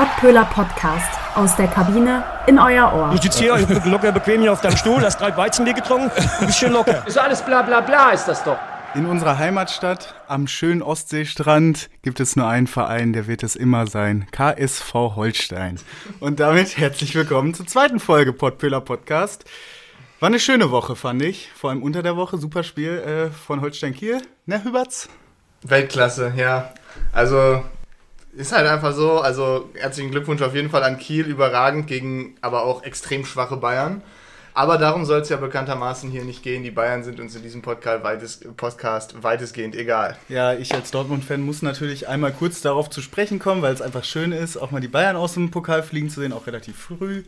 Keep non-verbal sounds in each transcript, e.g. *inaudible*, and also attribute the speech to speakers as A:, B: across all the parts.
A: Pottpöhler Podcast aus der Kabine in euer Ohr.
B: Du sitzt hier locker bequem hier auf deinem Stuhl, hast drei Weizenbier getrunken, ein bisschen locker.
C: Ist alles bla bla bla, ist das doch.
D: In unserer Heimatstadt am schönen Ostseestrand gibt es nur einen Verein, der wird es immer sein. KSV Holstein. Und damit herzlich willkommen zur zweiten Folge Pottpöhler Podcast. War eine schöne Woche, fand ich. Vor allem unter der Woche. Super Spiel äh, von Holstein Kiel. Ne, Hüberts?
E: Weltklasse, ja. Also ist halt einfach so. Also herzlichen Glückwunsch auf jeden Fall an Kiel. Überragend gegen aber auch extrem schwache Bayern. Aber darum soll es ja bekanntermaßen hier nicht gehen. Die Bayern sind uns in diesem Podcast, weites, Podcast weitestgehend egal.
D: Ja, ich als Dortmund-Fan muss natürlich einmal kurz darauf zu sprechen kommen, weil es einfach schön ist, auch mal die Bayern aus dem Pokal fliegen zu sehen, auch relativ früh.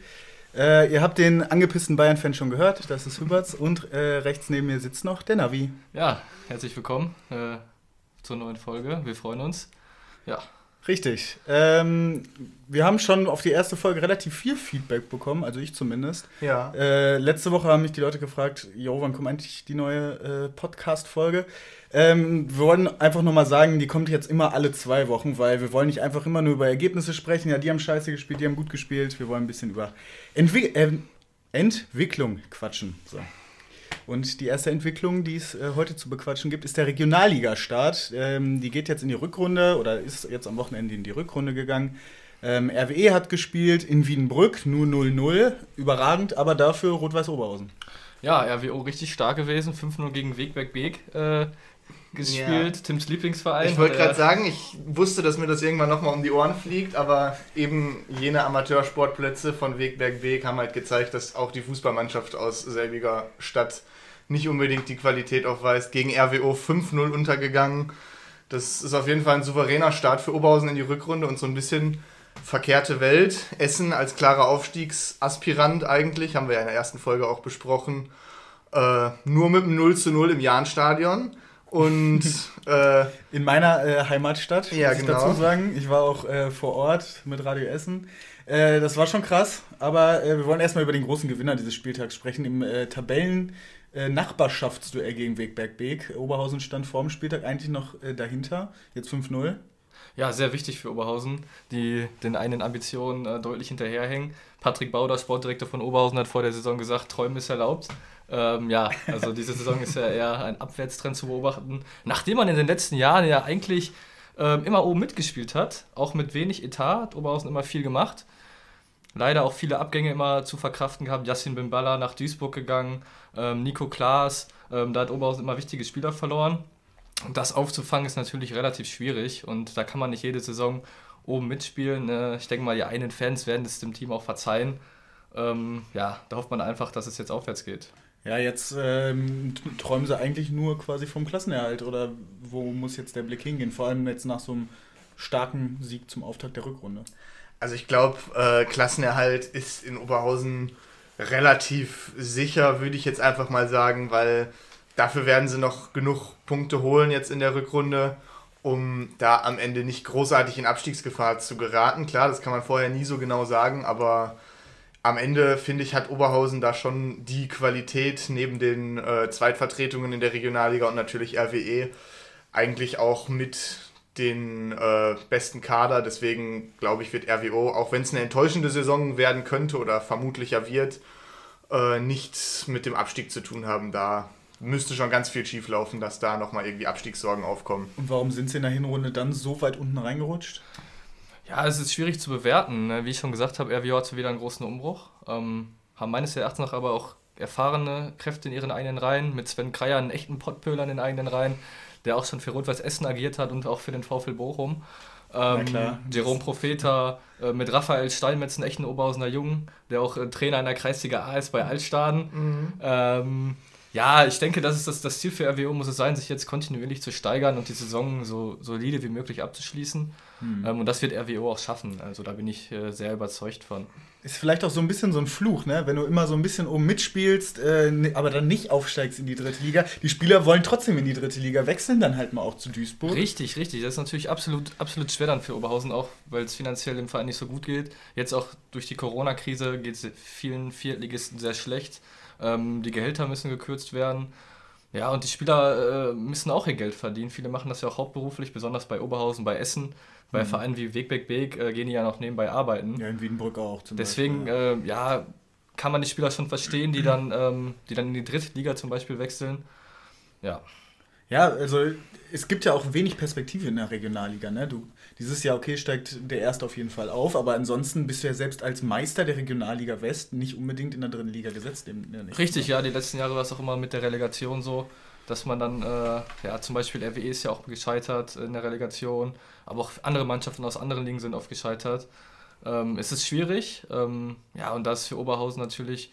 D: Äh, ihr habt den angepissten Bayern-Fan schon gehört, das ist Hüberts. Und äh, rechts neben mir sitzt noch der Navi.
F: Ja, herzlich willkommen äh, zur neuen Folge. Wir freuen uns. Ja.
D: Richtig. Ähm, wir haben schon auf die erste Folge relativ viel Feedback bekommen, also ich zumindest.
E: Ja.
D: Äh, letzte Woche haben mich die Leute gefragt, jo, wann kommt eigentlich die neue äh, Podcast-Folge? Ähm, wir wollen einfach nochmal sagen, die kommt jetzt immer alle zwei Wochen, weil wir wollen nicht einfach immer nur über Ergebnisse sprechen. Ja, die haben scheiße gespielt, die haben gut gespielt. Wir wollen ein bisschen über Entwi äh, Entwicklung quatschen. So. Und die erste Entwicklung, die es äh, heute zu bequatschen gibt, ist der Regionalliga-Start. Ähm, die geht jetzt in die Rückrunde oder ist jetzt am Wochenende in die Rückrunde gegangen. Ähm, RWE hat gespielt in Wiedenbrück, nur 0-0. Überragend, aber dafür Rot-Weiß Oberhausen.
F: Ja, RWO richtig stark gewesen. 5-0 gegen Wegberg Beek äh, gespielt. Ja. Tims Lieblingsverein.
E: Ich wollte gerade sagen, ich wusste, dass mir das irgendwann nochmal um die Ohren fliegt, aber eben jene Amateursportplätze von Wegberg Beek haben halt gezeigt, dass auch die Fußballmannschaft aus selbiger Stadt nicht unbedingt die Qualität aufweist. Gegen RWO 5-0 untergegangen. Das ist auf jeden Fall ein souveräner Start für Oberhausen in die Rückrunde und so ein bisschen verkehrte Welt. Essen als klarer Aufstiegsaspirant eigentlich, haben wir ja in der ersten Folge auch besprochen. Äh, nur mit dem 0 zu 0 im Jahnstadion. Und *laughs*
D: äh, in meiner äh, Heimatstadt,
E: ja,
D: muss
E: genau.
D: ich dazu sagen. Ich war auch äh, vor Ort mit Radio Essen. Äh, das war schon krass, aber äh, wir wollen erstmal über den großen Gewinner dieses Spieltags sprechen. Im äh, Tabellen Nachbarschaftsduell gegen Wegberg Beek. Oberhausen stand vor dem Spieltag eigentlich noch dahinter. Jetzt 5-0.
F: Ja, sehr wichtig für Oberhausen, die den eigenen Ambitionen äh, deutlich hinterherhängen. Patrick Bauder, Sportdirektor von Oberhausen, hat vor der Saison gesagt, Träumen ist erlaubt. Ähm, ja, also diese Saison ist ja eher ein Abwärtstrend zu beobachten. Nachdem man in den letzten Jahren ja eigentlich ähm, immer oben mitgespielt hat, auch mit wenig Etat, hat Oberhausen immer viel gemacht. Leider auch viele Abgänge immer zu verkraften gehabt. Yassin Bimbala nach Duisburg gegangen, ähm, Nico Klaas, ähm, da hat Oberhausen immer wichtige Spieler verloren. Das aufzufangen ist natürlich relativ schwierig und da kann man nicht jede Saison oben mitspielen. Ne? Ich denke mal, die einen Fans werden es dem Team auch verzeihen. Ähm, ja, da hofft man einfach, dass es jetzt aufwärts geht.
D: Ja, jetzt ähm, träumen sie eigentlich nur quasi vom Klassenerhalt oder wo muss jetzt der Blick hingehen? Vor allem jetzt nach so einem starken Sieg zum Auftakt der Rückrunde.
E: Also ich glaube, äh, Klassenerhalt ist in Oberhausen relativ sicher, würde ich jetzt einfach mal sagen, weil dafür werden sie noch genug Punkte holen jetzt in der Rückrunde, um da am Ende nicht großartig in Abstiegsgefahr zu geraten. Klar, das kann man vorher nie so genau sagen, aber am Ende, finde ich, hat Oberhausen da schon die Qualität neben den äh, Zweitvertretungen in der Regionalliga und natürlich RWE eigentlich auch mit den äh, besten Kader. Deswegen glaube ich, wird RWO, auch wenn es eine enttäuschende Saison werden könnte oder vermutlich ja wird, äh, nichts mit dem Abstieg zu tun haben. Da müsste schon ganz viel schief laufen, dass da nochmal irgendwie Abstiegssorgen aufkommen.
D: Und warum sind sie in der Hinrunde dann so weit unten reingerutscht?
F: Ja, es ist schwierig zu bewerten. Ne? Wie ich schon gesagt habe, RWO hat wieder einen großen Umbruch. Ähm, haben meines Erachtens nach aber auch erfahrene Kräfte in ihren eigenen Reihen. Mit Sven Kreier einen echten Pottpöler in den eigenen Reihen, der auch schon für Rot-Weiß Essen agiert hat und auch für den VfL Bochum. Ähm, Jerome Profeta äh, mit Raphael Steinmetz, einen echten Oberhausener Jungen, der auch äh, Trainer in der Kreisliga A ist bei Altstaden. Mhm. Ähm, ja, ich denke, das ist das, das Ziel für RWO, muss es sein, sich jetzt kontinuierlich zu steigern und die Saison so solide wie möglich abzuschließen. Hm. Ähm, und das wird RWO auch schaffen. Also da bin ich äh, sehr überzeugt von.
D: Ist vielleicht auch so ein bisschen so ein Fluch, ne? Wenn du immer so ein bisschen oben mitspielst, äh, aber dann nicht aufsteigst in die dritte Liga. Die Spieler wollen trotzdem in die dritte Liga wechseln, dann halt mal auch zu Duisburg.
F: Richtig, richtig. Das ist natürlich absolut, absolut schwer dann für Oberhausen auch, weil es finanziell dem Verein nicht so gut geht. Jetzt auch durch die Corona-Krise geht es vielen Viertligisten sehr schlecht. Ähm, die Gehälter müssen gekürzt werden. Ja, und die Spieler äh, müssen auch ihr Geld verdienen. Viele machen das ja auch hauptberuflich, besonders bei Oberhausen, bei Essen. Bei mhm. Vereinen wie Wegbeck Beek äh, gehen die ja noch nebenbei arbeiten.
D: Ja, in Wiedenbrück auch.
F: Zum Deswegen. Äh, ja. kann man die Spieler schon verstehen, die dann, ähm, die dann in die dritte Liga zum Beispiel wechseln. Ja.
D: Ja, also es gibt ja auch wenig Perspektive in der Regionalliga. Ne? Du, dieses Jahr, okay, steigt der Erste auf jeden Fall auf, aber ansonsten bist du ja selbst als Meister der Regionalliga West nicht unbedingt in der dritten Liga gesetzt.
F: Richtig, ja, die letzten Jahre war es auch immer mit der Relegation so, dass man dann, äh, ja, zum Beispiel RWE ist ja auch gescheitert in der Relegation, aber auch andere Mannschaften aus anderen Ligen sind oft gescheitert. Ähm, es ist schwierig, ähm, ja, und das ist für Oberhausen natürlich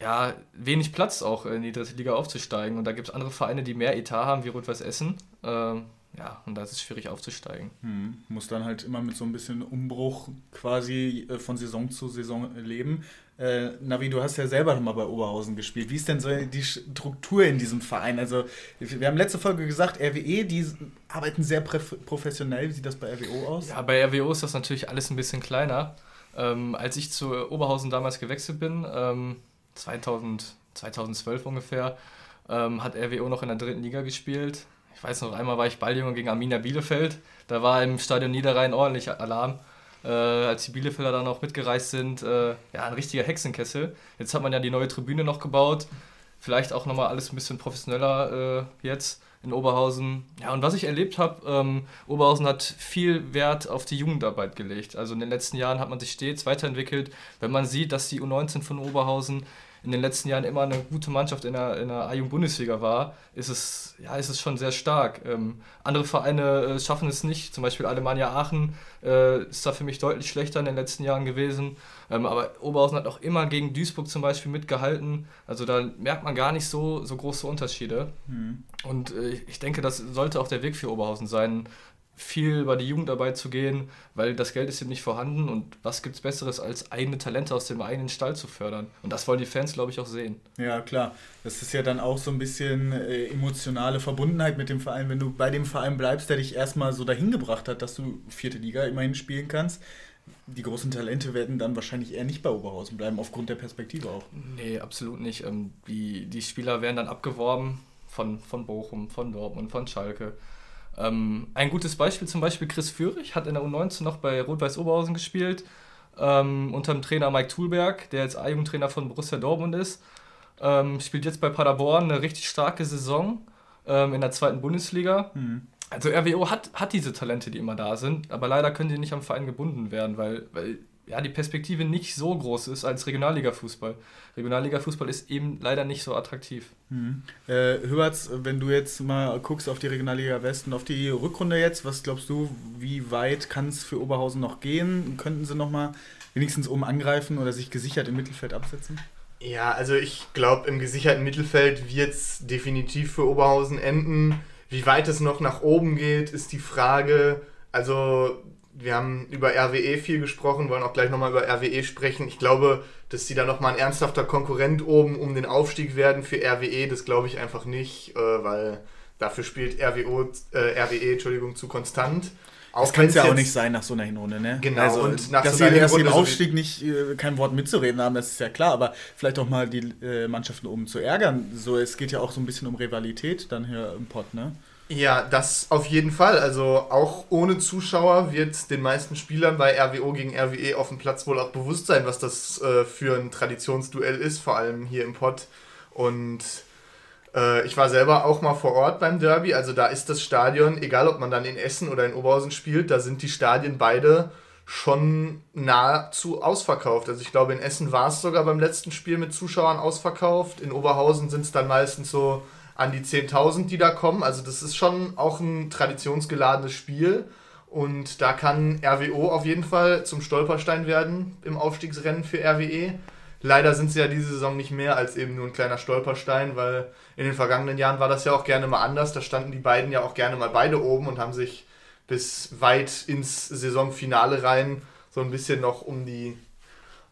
F: ja, wenig Platz auch in die dritte Liga aufzusteigen. Und da gibt es andere Vereine, die mehr Etat haben, wie Rot-Weiß Essen. Ähm, ja, und da ist es schwierig aufzusteigen.
D: Hm. Muss dann halt immer mit so ein bisschen Umbruch quasi äh, von Saison zu Saison leben. Äh, Navi, du hast ja selber mal bei Oberhausen gespielt. Wie ist denn so die Struktur in diesem Verein? Also, wir haben letzte Folge gesagt, RWE, die arbeiten sehr professionell. Wie sieht das bei RWO aus?
F: Ja, bei RWO ist das natürlich alles ein bisschen kleiner. Ähm, als ich zu Oberhausen damals gewechselt bin, ähm, 2000, 2012 ungefähr, ähm, hat RWO noch in der dritten Liga gespielt ich weiß noch, einmal war ich Balljunge gegen Arminia Bielefeld. Da war im Stadion Niederrhein ordentlich Alarm. Äh, als die Bielefelder dann auch mitgereist sind, äh, ja, ein richtiger Hexenkessel. Jetzt hat man ja die neue Tribüne noch gebaut. Vielleicht auch nochmal alles ein bisschen professioneller äh, jetzt in Oberhausen. Ja, und was ich erlebt habe, ähm, Oberhausen hat viel Wert auf die Jugendarbeit gelegt. Also in den letzten Jahren hat man sich stets weiterentwickelt. Wenn man sieht, dass die U19 von Oberhausen in den letzten Jahren immer eine gute Mannschaft in der, in der A-Jugend-Bundesliga war, ist es, ja, ist es schon sehr stark. Ähm, andere Vereine äh, schaffen es nicht, zum Beispiel Alemannia Aachen äh, ist da für mich deutlich schlechter in den letzten Jahren gewesen. Ähm, aber Oberhausen hat auch immer gegen Duisburg zum Beispiel mitgehalten. Also da merkt man gar nicht so, so große Unterschiede. Mhm. Und äh, ich denke, das sollte auch der Weg für Oberhausen sein, viel über die Jugendarbeit zu gehen, weil das Geld ist eben nicht vorhanden und was gibt es Besseres, als eigene Talente aus dem eigenen Stall zu fördern. Und das wollen die Fans, glaube ich, auch sehen.
D: Ja, klar. Das ist ja dann auch so ein bisschen äh, emotionale Verbundenheit mit dem Verein. Wenn du bei dem Verein bleibst, der dich erstmal so dahin gebracht hat, dass du vierte Liga immerhin spielen kannst, die großen Talente werden dann wahrscheinlich eher nicht bei Oberhausen bleiben, aufgrund der Perspektive auch.
F: Nee, absolut nicht. Ähm, die, die Spieler werden dann abgeworben von, von Bochum, von Dortmund, von Schalke. Ähm, ein gutes Beispiel zum Beispiel Chris Führig hat in der U19 noch bei Rot-Weiß Oberhausen gespielt, ähm, unter dem Trainer Mike Thulberg, der jetzt A-Jugendtrainer von Borussia Dortmund ist. Ähm, spielt jetzt bei Paderborn eine richtig starke Saison ähm, in der zweiten Bundesliga. Mhm. Also RWO hat, hat diese Talente, die immer da sind, aber leider können die nicht am Verein gebunden werden, weil, weil ja, die Perspektive nicht so groß ist als Regionalliga-Fußball. Regionalliga-Fußball ist eben leider nicht so attraktiv.
D: Mhm. Äh, Hüberts, wenn du jetzt mal guckst auf die Regionalliga Westen, auf die Rückrunde jetzt, was glaubst du, wie weit kann es für Oberhausen noch gehen? Könnten sie noch mal wenigstens oben angreifen oder sich gesichert im Mittelfeld absetzen?
E: Ja, also ich glaube, im gesicherten Mittelfeld wird es definitiv für Oberhausen enden. Wie weit es noch nach oben geht, ist die Frage. Also wir haben über RWE viel gesprochen, wollen auch gleich nochmal über RWE sprechen. Ich glaube, dass sie da nochmal ein ernsthafter Konkurrent oben um den Aufstieg werden für RWE, das glaube ich einfach nicht, äh, weil dafür spielt RWO, äh, RWE Entschuldigung, zu konstant.
D: Auch das kann es ja auch nicht sein nach so einer Hinrunde, ne?
E: Genau, also,
D: und nach dass so einer sie erst im Aufstieg nicht äh, kein Wort mitzureden haben, das ist ja klar, aber vielleicht auch mal die äh, Mannschaften oben zu ärgern. So, es geht ja auch so ein bisschen um Rivalität dann hier im Pott, ne?
E: Ja, das auf jeden Fall. Also auch ohne Zuschauer wird den meisten Spielern bei RWO gegen RWE auf dem Platz wohl auch bewusst sein, was das äh, für ein Traditionsduell ist, vor allem hier im Pott. Und äh, ich war selber auch mal vor Ort beim Derby. Also da ist das Stadion, egal ob man dann in Essen oder in Oberhausen spielt, da sind die Stadien beide schon nahezu ausverkauft. Also ich glaube, in Essen war es sogar beim letzten Spiel mit Zuschauern ausverkauft. In Oberhausen sind es dann meistens so an die 10.000, die da kommen. Also das ist schon auch ein traditionsgeladenes Spiel. Und da kann RWO auf jeden Fall zum Stolperstein werden im Aufstiegsrennen für RWE. Leider sind sie ja diese Saison nicht mehr als eben nur ein kleiner Stolperstein, weil in den vergangenen Jahren war das ja auch gerne mal anders. Da standen die beiden ja auch gerne mal beide oben und haben sich bis weit ins Saisonfinale rein so ein bisschen noch um die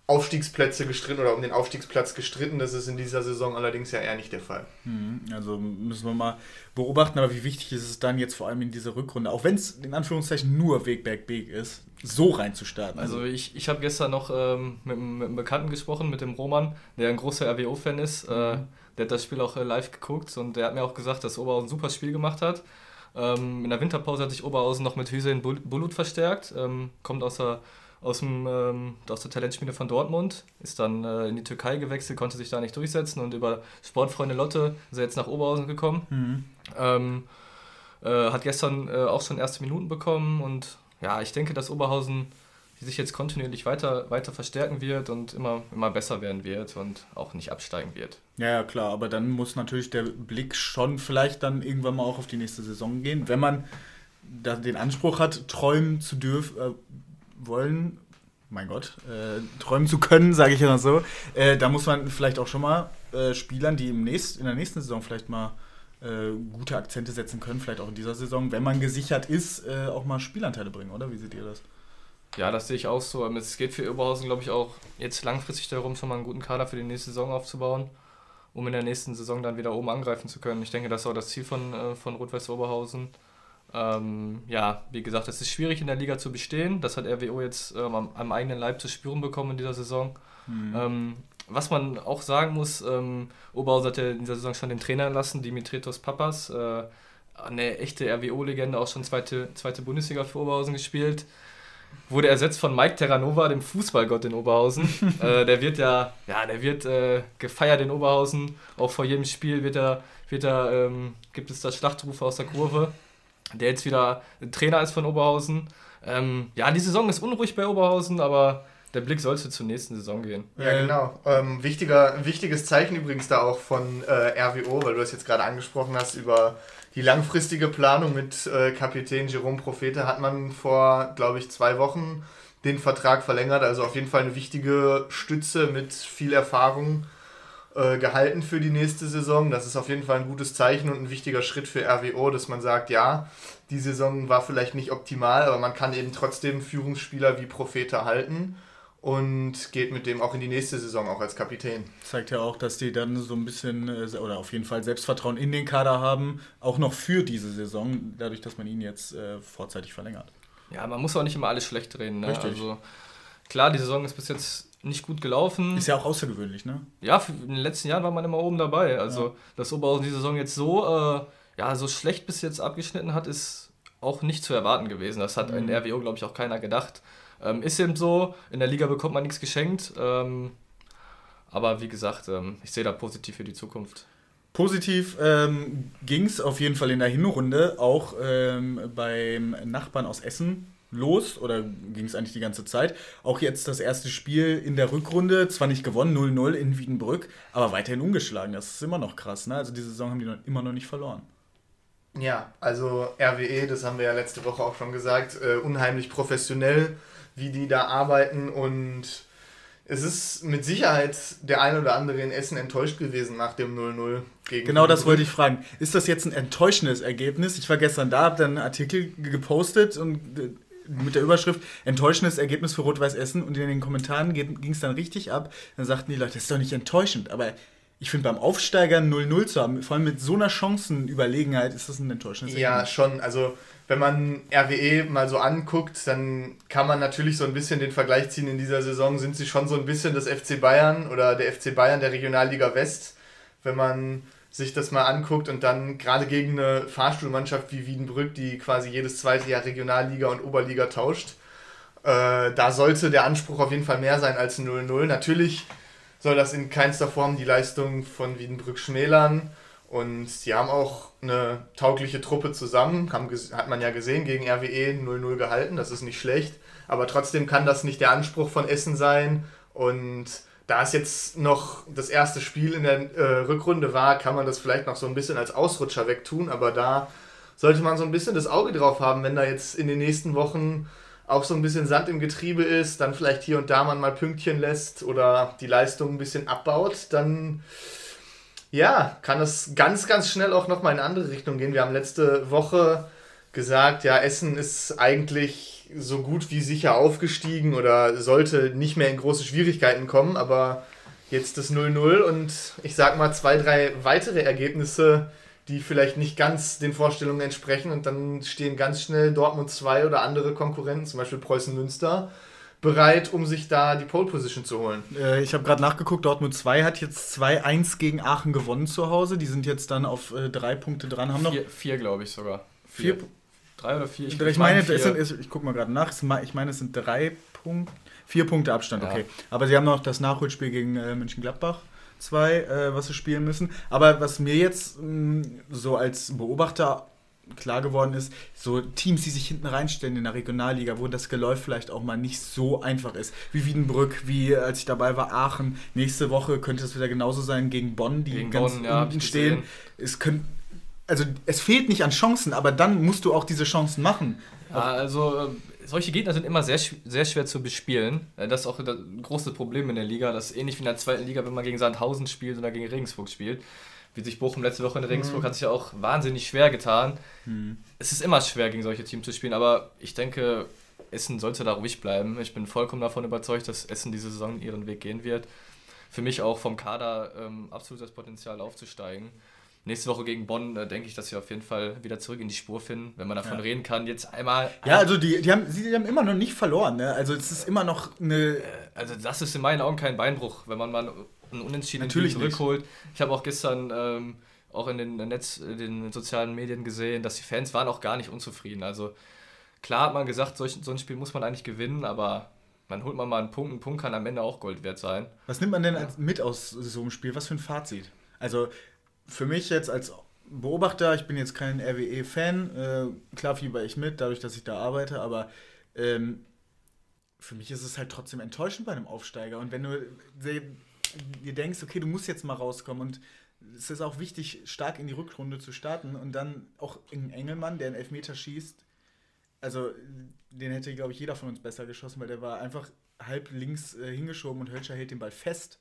E: Aufstiegsplätze gestritten oder um den Aufstiegsplatz gestritten. Das ist in dieser Saison allerdings ja eher nicht der Fall.
D: Mhm, also müssen wir mal beobachten, aber wie wichtig ist es dann jetzt vor allem in dieser Rückrunde, auch wenn es in Anführungszeichen nur Weg, Berg, Weg ist, so reinzustarten.
F: Also ich, ich habe gestern noch ähm, mit, mit, einem Bekannten gesprochen, mit dem Roman, der ein großer RWO-Fan ist. Äh, der hat das Spiel auch äh, live geguckt und der hat mir auch gesagt, dass Oberhausen ein super Spiel gemacht hat. Ähm, in der Winterpause hat sich Oberhausen noch mit Hüseyin Bulut verstärkt, ähm, kommt aus der aus, dem, ähm, aus der Talentspiele von Dortmund, ist dann äh, in die Türkei gewechselt, konnte sich da nicht durchsetzen und über Sportfreunde Lotte ist er jetzt nach Oberhausen gekommen. Mhm. Ähm, äh, hat gestern äh, auch schon erste Minuten bekommen und ja, ich denke, dass Oberhausen sich jetzt kontinuierlich weiter, weiter verstärken wird und immer, immer besser werden wird und auch nicht absteigen wird.
D: Ja, ja, klar, aber dann muss natürlich der Blick schon vielleicht dann irgendwann mal auch auf die nächste Saison gehen, wenn man den Anspruch hat, träumen zu dürfen, äh, wollen, mein Gott, äh, träumen zu können, sage ich ja so, äh, da muss man vielleicht auch schon mal äh, Spielern, die im nächst, in der nächsten Saison vielleicht mal äh, gute Akzente setzen können, vielleicht auch in dieser Saison, wenn man gesichert ist, äh, auch mal Spielanteile bringen, oder? Wie seht ihr das?
F: Ja, das sehe ich auch so. Es geht für Oberhausen, glaube ich, auch jetzt langfristig darum, schon mal einen guten Kader für die nächste Saison aufzubauen, um in der nächsten Saison dann wieder oben angreifen zu können. Ich denke, das ist auch das Ziel von, äh, von Rot-Weiß Oberhausen. Ähm, ja, wie gesagt, es ist schwierig in der Liga zu bestehen. Das hat RWO jetzt ähm, am, am, eigenen Leib zu spüren bekommen in dieser Saison. Mhm. Ähm, was man auch sagen muss, ähm, Oberhausen hat ja in dieser Saison schon den Trainer entlassen, Dimitritos Papas. Äh, eine echte RWO-Legende, auch schon zweite, zweite Bundesliga für Oberhausen gespielt. Wurde ersetzt von Mike Terranova, dem Fußballgott in Oberhausen. *laughs* äh, der wird ja, ja, der wird äh, gefeiert in Oberhausen. Auch vor jedem Spiel wird er, wird er, ähm, gibt es da Schlachtrufe aus der Kurve der jetzt wieder Trainer ist von Oberhausen. Ähm, ja, die Saison ist unruhig bei Oberhausen, aber der Blick sollte zur nächsten Saison gehen.
E: Ja, genau. Ähm, wichtiger, wichtiges Zeichen übrigens da auch von äh, RWO, weil du das jetzt gerade angesprochen hast, über die langfristige Planung mit äh, Kapitän Jerome Profete hat man vor, glaube ich, zwei Wochen den Vertrag verlängert. Also auf jeden Fall eine wichtige Stütze mit viel Erfahrung äh, gehalten für die nächste Saison. Das ist auf jeden Fall ein gutes Zeichen und ein wichtiger Schritt für RWO, dass man sagt, ja, die Saison war vielleicht nicht optimal, aber man kann eben trotzdem Führungsspieler wie Prophete halten und geht mit dem auch in die nächste Saison, auch als Kapitän.
D: Zeigt ja auch, dass die dann so ein bisschen äh, oder auf jeden Fall Selbstvertrauen in den Kader haben, auch noch für diese Saison, dadurch, dass man ihn jetzt äh, vorzeitig verlängert.
F: Ja, man muss auch nicht immer alles schlecht reden. Ne? Richtig. Also, klar, die Saison ist bis jetzt nicht gut gelaufen.
D: Ist ja auch außergewöhnlich, ne?
F: Ja, in den letzten Jahren war man immer oben dabei. Also, ja. dass Oberhausen die Saison jetzt so, äh, ja, so schlecht bis jetzt abgeschnitten hat, ist auch nicht zu erwarten gewesen. Das hat mhm. in RWO, glaube ich, auch keiner gedacht. Ähm, ist eben so, in der Liga bekommt man nichts geschenkt. Ähm, aber wie gesagt, ähm, ich sehe da positiv für die Zukunft.
D: Positiv ähm, ging es auf jeden Fall in der Hinrunde, auch ähm, beim Nachbarn aus Essen los oder ging es eigentlich die ganze Zeit. Auch jetzt das erste Spiel in der Rückrunde, zwar nicht gewonnen, 0-0 in Wiedenbrück, aber weiterhin ungeschlagen. Das ist immer noch krass. Ne? Also die Saison haben die noch, immer noch nicht verloren.
E: Ja, also RWE, das haben wir ja letzte Woche auch schon gesagt, äh, unheimlich professionell, wie die da arbeiten und es ist mit Sicherheit der ein oder andere in Essen enttäuscht gewesen nach dem 0-0
D: gegen. Genau das wollte ich fragen. Ist das jetzt ein enttäuschendes Ergebnis? Ich war gestern da, habe dann einen Artikel gepostet und äh, mit der Überschrift enttäuschendes Ergebnis für Rot-Weiß Essen und in den Kommentaren ging es dann richtig ab. Dann sagten die Leute, das ist doch nicht enttäuschend, aber ich finde beim Aufsteiger 0-0 zu haben, vor allem mit so einer Chancenüberlegenheit, ist das ein enttäuschendes
E: Ergebnis. Ja, schon. Also wenn man RWE mal so anguckt, dann kann man natürlich so ein bisschen den Vergleich ziehen. In dieser Saison sind sie schon so ein bisschen das FC Bayern oder der FC Bayern der Regionalliga West. Wenn man sich das mal anguckt und dann gerade gegen eine Fahrstuhlmannschaft wie Wiedenbrück, die quasi jedes zweite Jahr Regionalliga und Oberliga tauscht, äh, da sollte der Anspruch auf jeden Fall mehr sein als 0-0. Natürlich soll das in keinster Form die Leistung von Wiedenbrück schmälern. Und sie haben auch eine taugliche Truppe zusammen, haben, hat man ja gesehen, gegen RWE 0-0 gehalten, das ist nicht schlecht. Aber trotzdem kann das nicht der Anspruch von Essen sein. Und da es jetzt noch das erste Spiel in der äh, Rückrunde war, kann man das vielleicht noch so ein bisschen als Ausrutscher wegtun, aber da sollte man so ein bisschen das Auge drauf haben, wenn da jetzt in den nächsten Wochen auch so ein bisschen Sand im Getriebe ist, dann vielleicht hier und da man mal Pünktchen lässt oder die Leistung ein bisschen abbaut, dann ja, kann das ganz, ganz schnell auch nochmal in eine andere Richtung gehen. Wir haben letzte Woche gesagt, ja, Essen ist eigentlich so gut wie sicher aufgestiegen oder sollte nicht mehr in große Schwierigkeiten kommen, aber jetzt das 0-0 und ich sag mal zwei, drei weitere Ergebnisse, die vielleicht nicht ganz den Vorstellungen entsprechen und dann stehen ganz schnell Dortmund 2 oder andere Konkurrenten, zum Beispiel Preußen Münster, bereit, um sich da die Pole Position zu holen.
D: Äh, ich habe gerade nachgeguckt, Dortmund 2 hat jetzt 2-1 gegen Aachen gewonnen zu Hause. Die sind jetzt dann auf äh, drei Punkte dran. Haben noch
F: Vier, vier glaube ich sogar.
D: vier.
F: Drei oder vier?
D: Ich, meine, es sind, ich gucke mal gerade nach. Ich meine, es sind drei Punkte. Vier Punkte Abstand,
F: Ja.
D: okay. Aber sie haben noch das Nachholspiel gegen äh, Mönchengladbach. Zwei, äh, was sie spielen müssen. Aber was mir jetzt mh, so als Beobachter klar geworden ist, so Teams, die sich hinten reinstellen in der Regionalliga, wo das Geläuf vielleicht auch mal nicht so einfach ist, wie Wiedenbrück, wie als ich dabei war, Aachen. Nächste Woche könnte es wieder genauso sein gegen Bonn, die
F: Gegen
D: ganz
F: Bonn, ja,
D: unten
F: ich
D: stehen. Es können, also es fehlt nicht an Chancen, aber dann musst du auch diese Chancen machen.
F: Ja, also solche Gegner sind immer sehr, sehr schwer zu bespielen. Das ist auch das große Problem in der Liga. Das ist ähnlich wie in der zweiten Liga, wenn man gegen Sandhausen spielt oder gegen Regensburg spielt. Wie sich Bochum letzte Woche in Regensburg hat sich ja auch wahnsinnig schwer getan. Es ist immer schwer, gegen solche Teams zu spielen, aber ich denke, Essen sollte da ruhig bleiben. Ich bin vollkommen davon überzeugt, dass Essen diese Saison ihren Weg gehen wird. Für mich auch vom Kader ähm, absolut das Potenzial aufzusteigen. Nächste Woche gegen Bonn äh, denke ich, dass sie auf jeden Fall wieder zurück in die Spur finden, wenn man davon
D: Ja.
F: reden kann. Jetzt einmal.
D: Ja, also die, die, haben, sie haben immer noch nicht verloren. Ne? Also es ist immer noch eine.
F: Also das ist in meinen Augen kein Beinbruch, wenn man mal einen unentschiedenen
D: Natürlich
F: Sieg zurückholt. Ich habe auch gestern ähm, auch in den Netz, in den sozialen Medien gesehen, dass die Fans waren auch gar nicht unzufrieden. Also klar hat man gesagt, solch, so ein Spiel muss man eigentlich gewinnen, aber man holt man mal einen Punkt. Ein Punkt kann am Ende auch Gold wert sein.
D: Was nimmt man denn als, mit aus so einem Spiel? Was für ein Fazit? Also für mich jetzt als Beobachter, ich bin jetzt kein RWE-Fan, äh, klar fieber ich mit, dadurch, dass ich da arbeite, aber ähm, für mich ist es halt trotzdem enttäuschend bei einem Aufsteiger. Und wenn du dir denkst, okay, du musst jetzt mal rauskommen und es ist auch wichtig, stark in die Rückrunde zu starten und dann auch ein Engelmann, der einen Elfmeter schießt, also den hätte, glaube ich, jeder von uns besser geschossen, weil der war einfach halb links äh, hingeschoben und Hölscher hält den Ball fest.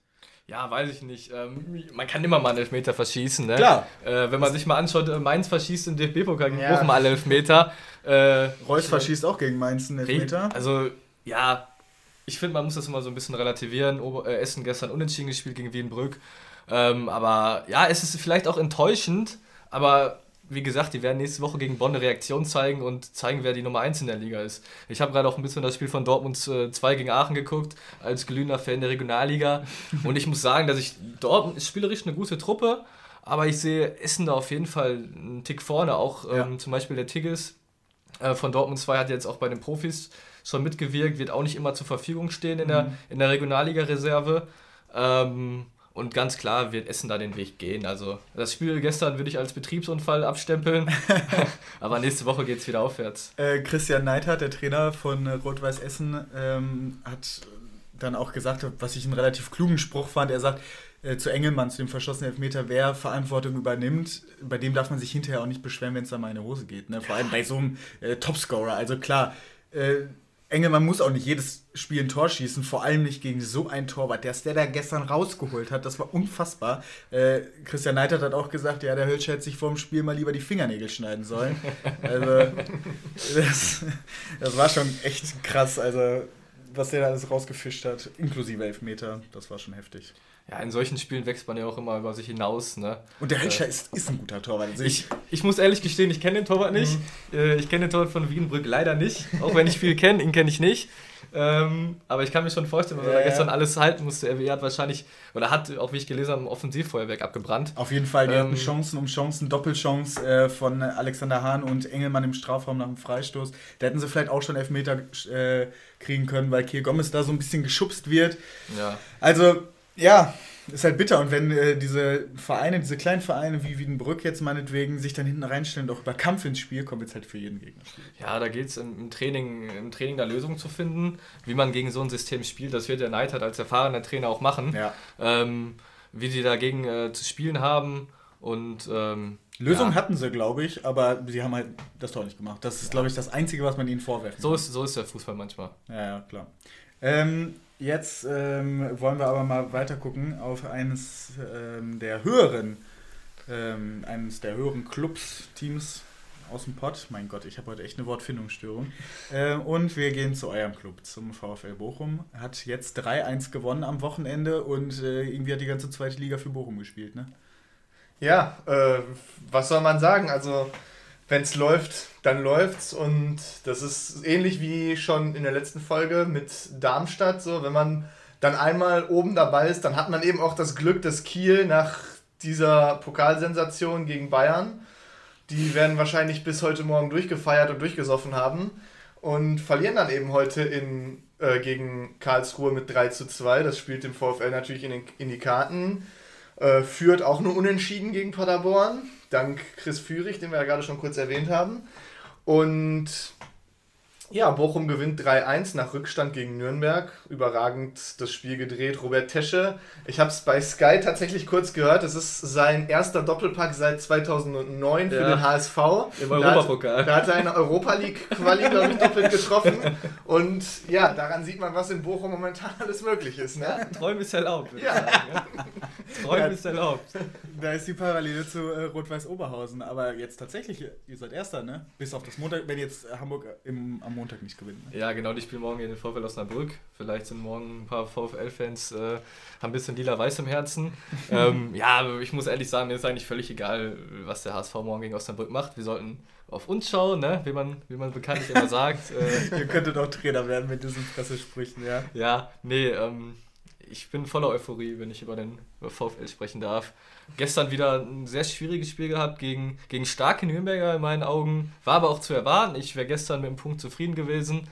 F: Ja, weiß ich nicht. Ähm, man kann immer mal einen Elfmeter verschießen. Ne?
D: Klar.
F: Äh, wenn man sich mal anschaut, äh, Mainz verschießt im DFB-Pokal gegen
E: Ja.
F: Bochum alle Elfmeter. Äh,
D: Reus verschießt auch gegen Mainz einen Elfmeter.
F: Also, ja, ich finde, man muss das immer so ein bisschen relativieren. Ober äh, Essen gestern unentschieden gespielt gegen Wiedenbrück. Ähm, aber ja, es ist vielleicht auch enttäuschend, aber wie gesagt, die werden nächste Woche gegen Bonn eine Reaktion zeigen und zeigen, wer die Nummer 1 in der Liga ist. Ich habe gerade auch ein bisschen das Spiel von Dortmund äh, 2 gegen Aachen geguckt, als glühender Fan der Regionalliga. *laughs* Und ich muss sagen, dass ich Dortmund ist spielerisch eine gute Truppe, aber ich sehe Essen da auf jeden Fall einen Tick vorne. Auch ähm,
D: Ja.
F: zum Beispiel der Tigges äh, von Dortmund 2 hat jetzt auch bei den Profis schon mitgewirkt, wird auch nicht immer zur Verfügung stehen in der, in der Regionalliga-Reserve. Ähm, und ganz klar wird Essen da den Weg gehen. Also das Spiel gestern würde ich als Betriebsunfall abstempeln, *laughs* *laughs* aber nächste Woche geht es wieder aufwärts.
D: Äh, Christian Neidhardt, der Trainer von äh, Rot-Weiß Essen, ähm, hat dann auch gesagt, was ich einen relativ klugen Spruch fand. Er sagt äh, zu Engelmann, zu dem verschossenen Elfmeter, wer Verantwortung übernimmt, bei dem darf man sich hinterher auch nicht beschweren, wenn es da mal in die Hose geht. Ne? Vor allem bei so einem äh, Topscorer. Also klar, äh, Engelmann muss auch nicht jedes Spiel ein Tor schießen, vor allem nicht gegen so einen Torwart. Der, der da gestern rausgeholt hat, das war unfassbar. Äh, Christian Neidhardt hat auch gesagt, ja, der Hölscher hätte sich vor dem Spiel mal lieber die Fingernägel schneiden sollen. *laughs* Also, das, das war schon echt krass. Also, was der da alles rausgefischt hat, inklusive Elfmeter, das war schon heftig.
F: Ja, in solchen Spielen wächst man ja auch immer über sich hinaus. Ne?
D: Und der Hölscher ist, ist ein guter Torwart. Also
F: Ich, ich muss ehrlich gestehen, ich kenne den Torwart nicht. Äh, Ich kenne den Torwart von Wiedenbrück leider nicht. Auch wenn ich viel kenne, ihn kenne ich nicht. Ähm, aber ich kann mir schon vorstellen, was er
D: Ja,
F: da
D: ja.
F: gestern alles halten musste. Er hat wahrscheinlich, oder hat, auch wie ich gelesen habe, ein Offensivfeuerwerk abgebrannt.
D: Auf jeden Fall, die
F: Ähm,
D: hatten Chancen um Chancen, Doppelchance äh, von Alexander Hahn und Engelmann im Strafraum nach dem Freistoß. Da hätten sie vielleicht auch schon Elfmeter äh, kriegen können, weil Kiel Gomez da so ein bisschen geschubst wird.
F: Ja.
D: Also, ja, ist halt bitter. Und wenn äh, diese Vereine, diese kleinen Vereine wie Wiedenbrück jetzt meinetwegen sich dann hinten reinstellen und auch über Kampf ins Spiel, kommt jetzt halt für jeden Gegner.
F: Ja, da geht es im, Training, im Training da Lösungen zu finden, wie man gegen so ein System spielt. Das wird der Neidhardt als erfahrener Trainer auch machen.
D: Ja.
F: Ähm, wie die dagegen äh, zu spielen haben. Und ähm,
D: Lösungen
F: ja,
D: hatten sie, glaube ich, aber sie haben halt das Tor nicht gemacht. Das ist, glaube ich, das Einzige, was man ihnen vorwerfen
F: so ist, so ist der Fußball manchmal.
D: Ja, ja, klar. Ähm, jetzt ähm, wollen wir aber mal weiter gucken auf eines ähm, der höheren, ähm, eines der höheren Clubs, Teams aus dem Pott. Mein Gott, ich habe heute echt eine Wortfindungsstörung. Äh, und wir gehen zu eurem Club, zum VfL Bochum. Hat jetzt 3-1 gewonnen am Wochenende und äh, irgendwie hat die ganze zweite Liga für Bochum gespielt, ne?
E: Ja, äh, was soll man sagen? Also, wenn es läuft, dann läuft's. Und das ist ähnlich wie schon in der letzten Folge mit Darmstadt. So, wenn man dann einmal oben dabei ist, dann hat man eben auch das Glück, dass Kiel nach dieser Pokalsensation gegen Bayern, die werden wahrscheinlich bis heute Morgen durchgefeiert und durchgesoffen haben und verlieren dann eben heute in, äh, gegen Karlsruhe mit 3 zu 2. Das spielt dem VfL natürlich in, den, in die Karten. Äh, führt auch nur unentschieden gegen Paderborn, dank Chris Führig, den wir ja gerade schon kurz erwähnt haben. Und ja, Bochum gewinnt 3-1 nach Rückstand gegen Nürnberg. Überragend das Spiel gedreht. Robert Tesche. Ich habe es bei Sky tatsächlich kurz gehört. Es ist sein erster Doppelpack seit 2009 für
F: Ja.
E: den HSV.
F: Im
E: Da hat-
F: Europapokal.
E: Da hat er eine Europa League Quali, glaube ich, doppelt getroffen. Und ja, daran sieht man, was in Bochum momentan *laughs* alles möglich ist. Ne?
F: Träumen ist erlaubt, würde
E: Ja.
F: ich sagen. Ja. Träumen ist erlaubt.
D: Da ist die Parallele zu äh, Rot-Weiß Oberhausen. Aber jetzt tatsächlich, ihr seid Erster, ne? Bis auf das Montag, wenn jetzt Hamburg im, am Montag nicht gewinnt. Ne?
F: Ja, genau, die spielen morgen gegen den VfL Osnabrück. Vielleicht sind morgen ein paar VfL-Fans, äh, haben ein bisschen lila-weiß im Herzen. *laughs* ähm, ja, ich muss ehrlich sagen, mir ist eigentlich völlig egal, was der HSV morgen gegen Osnabrück macht. Wir sollten auf uns schauen, ne? wie, man, wie man bekanntlich immer sagt. Äh, *laughs*
D: ihr könntet auch Trainer werden mit diesen Pressesprüchen, ja.
F: Ja, nee, ähm, ich bin voller Euphorie, wenn ich über den VfL sprechen darf. Gestern wieder ein sehr schwieriges Spiel gehabt gegen, gegen starke Nürnberger in meinen Augen. War aber auch zu erwarten. Ich wäre gestern mit dem Punkt zufrieden gewesen.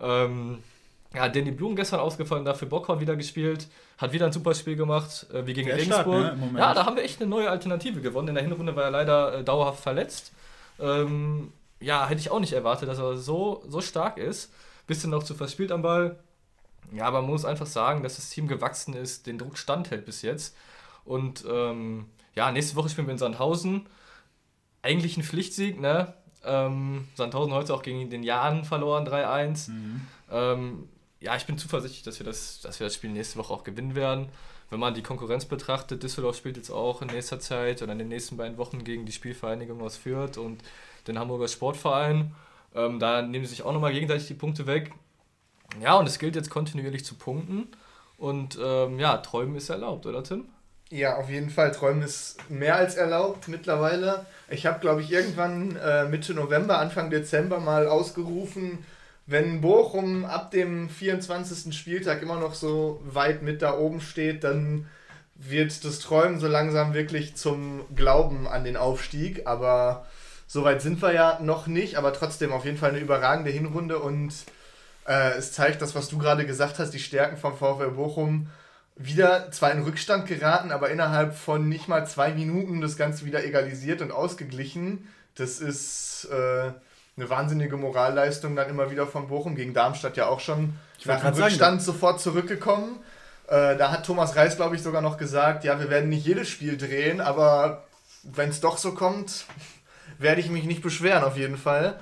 F: Ähm, ja, Danny Blum gestern ausgefallen, dafür Bockhorn wieder gespielt. Hat wieder ein super Spiel gemacht, äh, wie gegen
D: Der
F: Regensburg.
D: ne, im Moment.
F: ja, da haben wir echt eine neue Alternative gewonnen. In der Hinrunde war er leider äh, dauerhaft verletzt. Ähm, ja, hätte ich auch nicht erwartet, dass er so, so stark ist. Bisschen noch zu verspielt am Ball. Ja, aber man muss einfach sagen, dass das Team gewachsen ist, den Druck standhält bis jetzt. Und ähm, ja, nächste Woche spielen wir in Sandhausen. Eigentlich ein Pflichtsieg, ne? Ähm, Sandhausen heute auch gegen den Jahren verloren, 3-1. Ähm, ja, ich bin zuversichtlich, dass wir, das, dass wir das Spiel nächste Woche auch gewinnen werden. Wenn man die Konkurrenz betrachtet, Düsseldorf spielt jetzt auch in nächster Zeit oder in den nächsten beiden Wochen gegen die Spielvereinigung aus Fürth und den Hamburger Sportverein. Ähm, da nehmen sie sich auch nochmal gegenseitig die Punkte weg. Ja, und es gilt jetzt kontinuierlich zu punkten. Und ähm, ja, träumen ist erlaubt, oder Tim?
E: Ja, auf jeden Fall. Träumen ist mehr als erlaubt mittlerweile. Ich habe, glaube ich, irgendwann äh, Mitte November, Anfang Dezember mal ausgerufen, wenn Bochum ab dem 24. Spieltag immer noch so weit mit da oben steht, dann wird das Träumen so langsam wirklich zum Glauben an den Aufstieg. Aber so weit sind wir ja noch nicht, aber trotzdem auf jeden Fall eine überragende Hinrunde und äh, es zeigt das, was du gerade gesagt hast, die Stärken vom VfL Bochum wieder zwar in Rückstand geraten, aber innerhalb von nicht mal zwei Minuten das Ganze wieder egalisiert und ausgeglichen. Das ist äh, eine wahnsinnige Moralleistung dann immer wieder von Bochum gegen Darmstadt ja auch schon
D: Ich
E: nach dem
D: grad sagen,
E: Rückstand sofort zurückgekommen. Äh, da hat Thomas Reis, glaube ich, sogar noch gesagt, ja, wir werden nicht jedes Spiel drehen, aber wenn es doch so kommt, *laughs* werde ich mich nicht beschweren auf jeden Fall.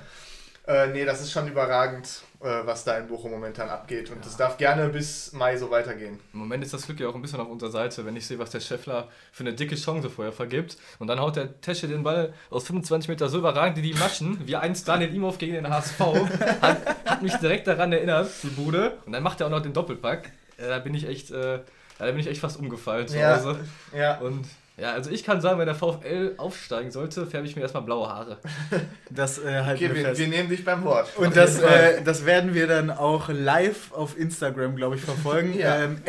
E: Äh, nee, das ist schon überragend, was da in Bochum momentan abgeht. Und das darf gerne bis Mai so weitergehen.
F: Im Moment ist das Glück ja auch ein bisschen auf unserer Seite, wenn ich sehe, was der Scheffler für eine dicke Chance vorher vergibt. Und dann haut der Tesche den Ball aus 25 Meter so überragend in die Maschen, wie einst Daniel Imhoff gegen den HSV. *laughs* hat, hat mich direkt daran erinnert, die Bude. Und dann macht er auch noch den Doppelpack. Äh, Da bin ich echt, äh, da bin ich echt fast umgefallen zu
E: Ja.
F: Hause.
E: Ja,
F: Und ja, also ich kann sagen, wenn der VfL aufsteigen sollte, färbe ich mir erstmal blaue Haare. *laughs*
D: Das äh, halten
E: okay,
D: wir
E: wir,
D: fest.
E: wir nehmen dich beim Wort.
D: Und das, äh, das werden wir dann auch live auf Instagram, glaube ich, verfolgen. *laughs*
E: Ja.
D: ähm,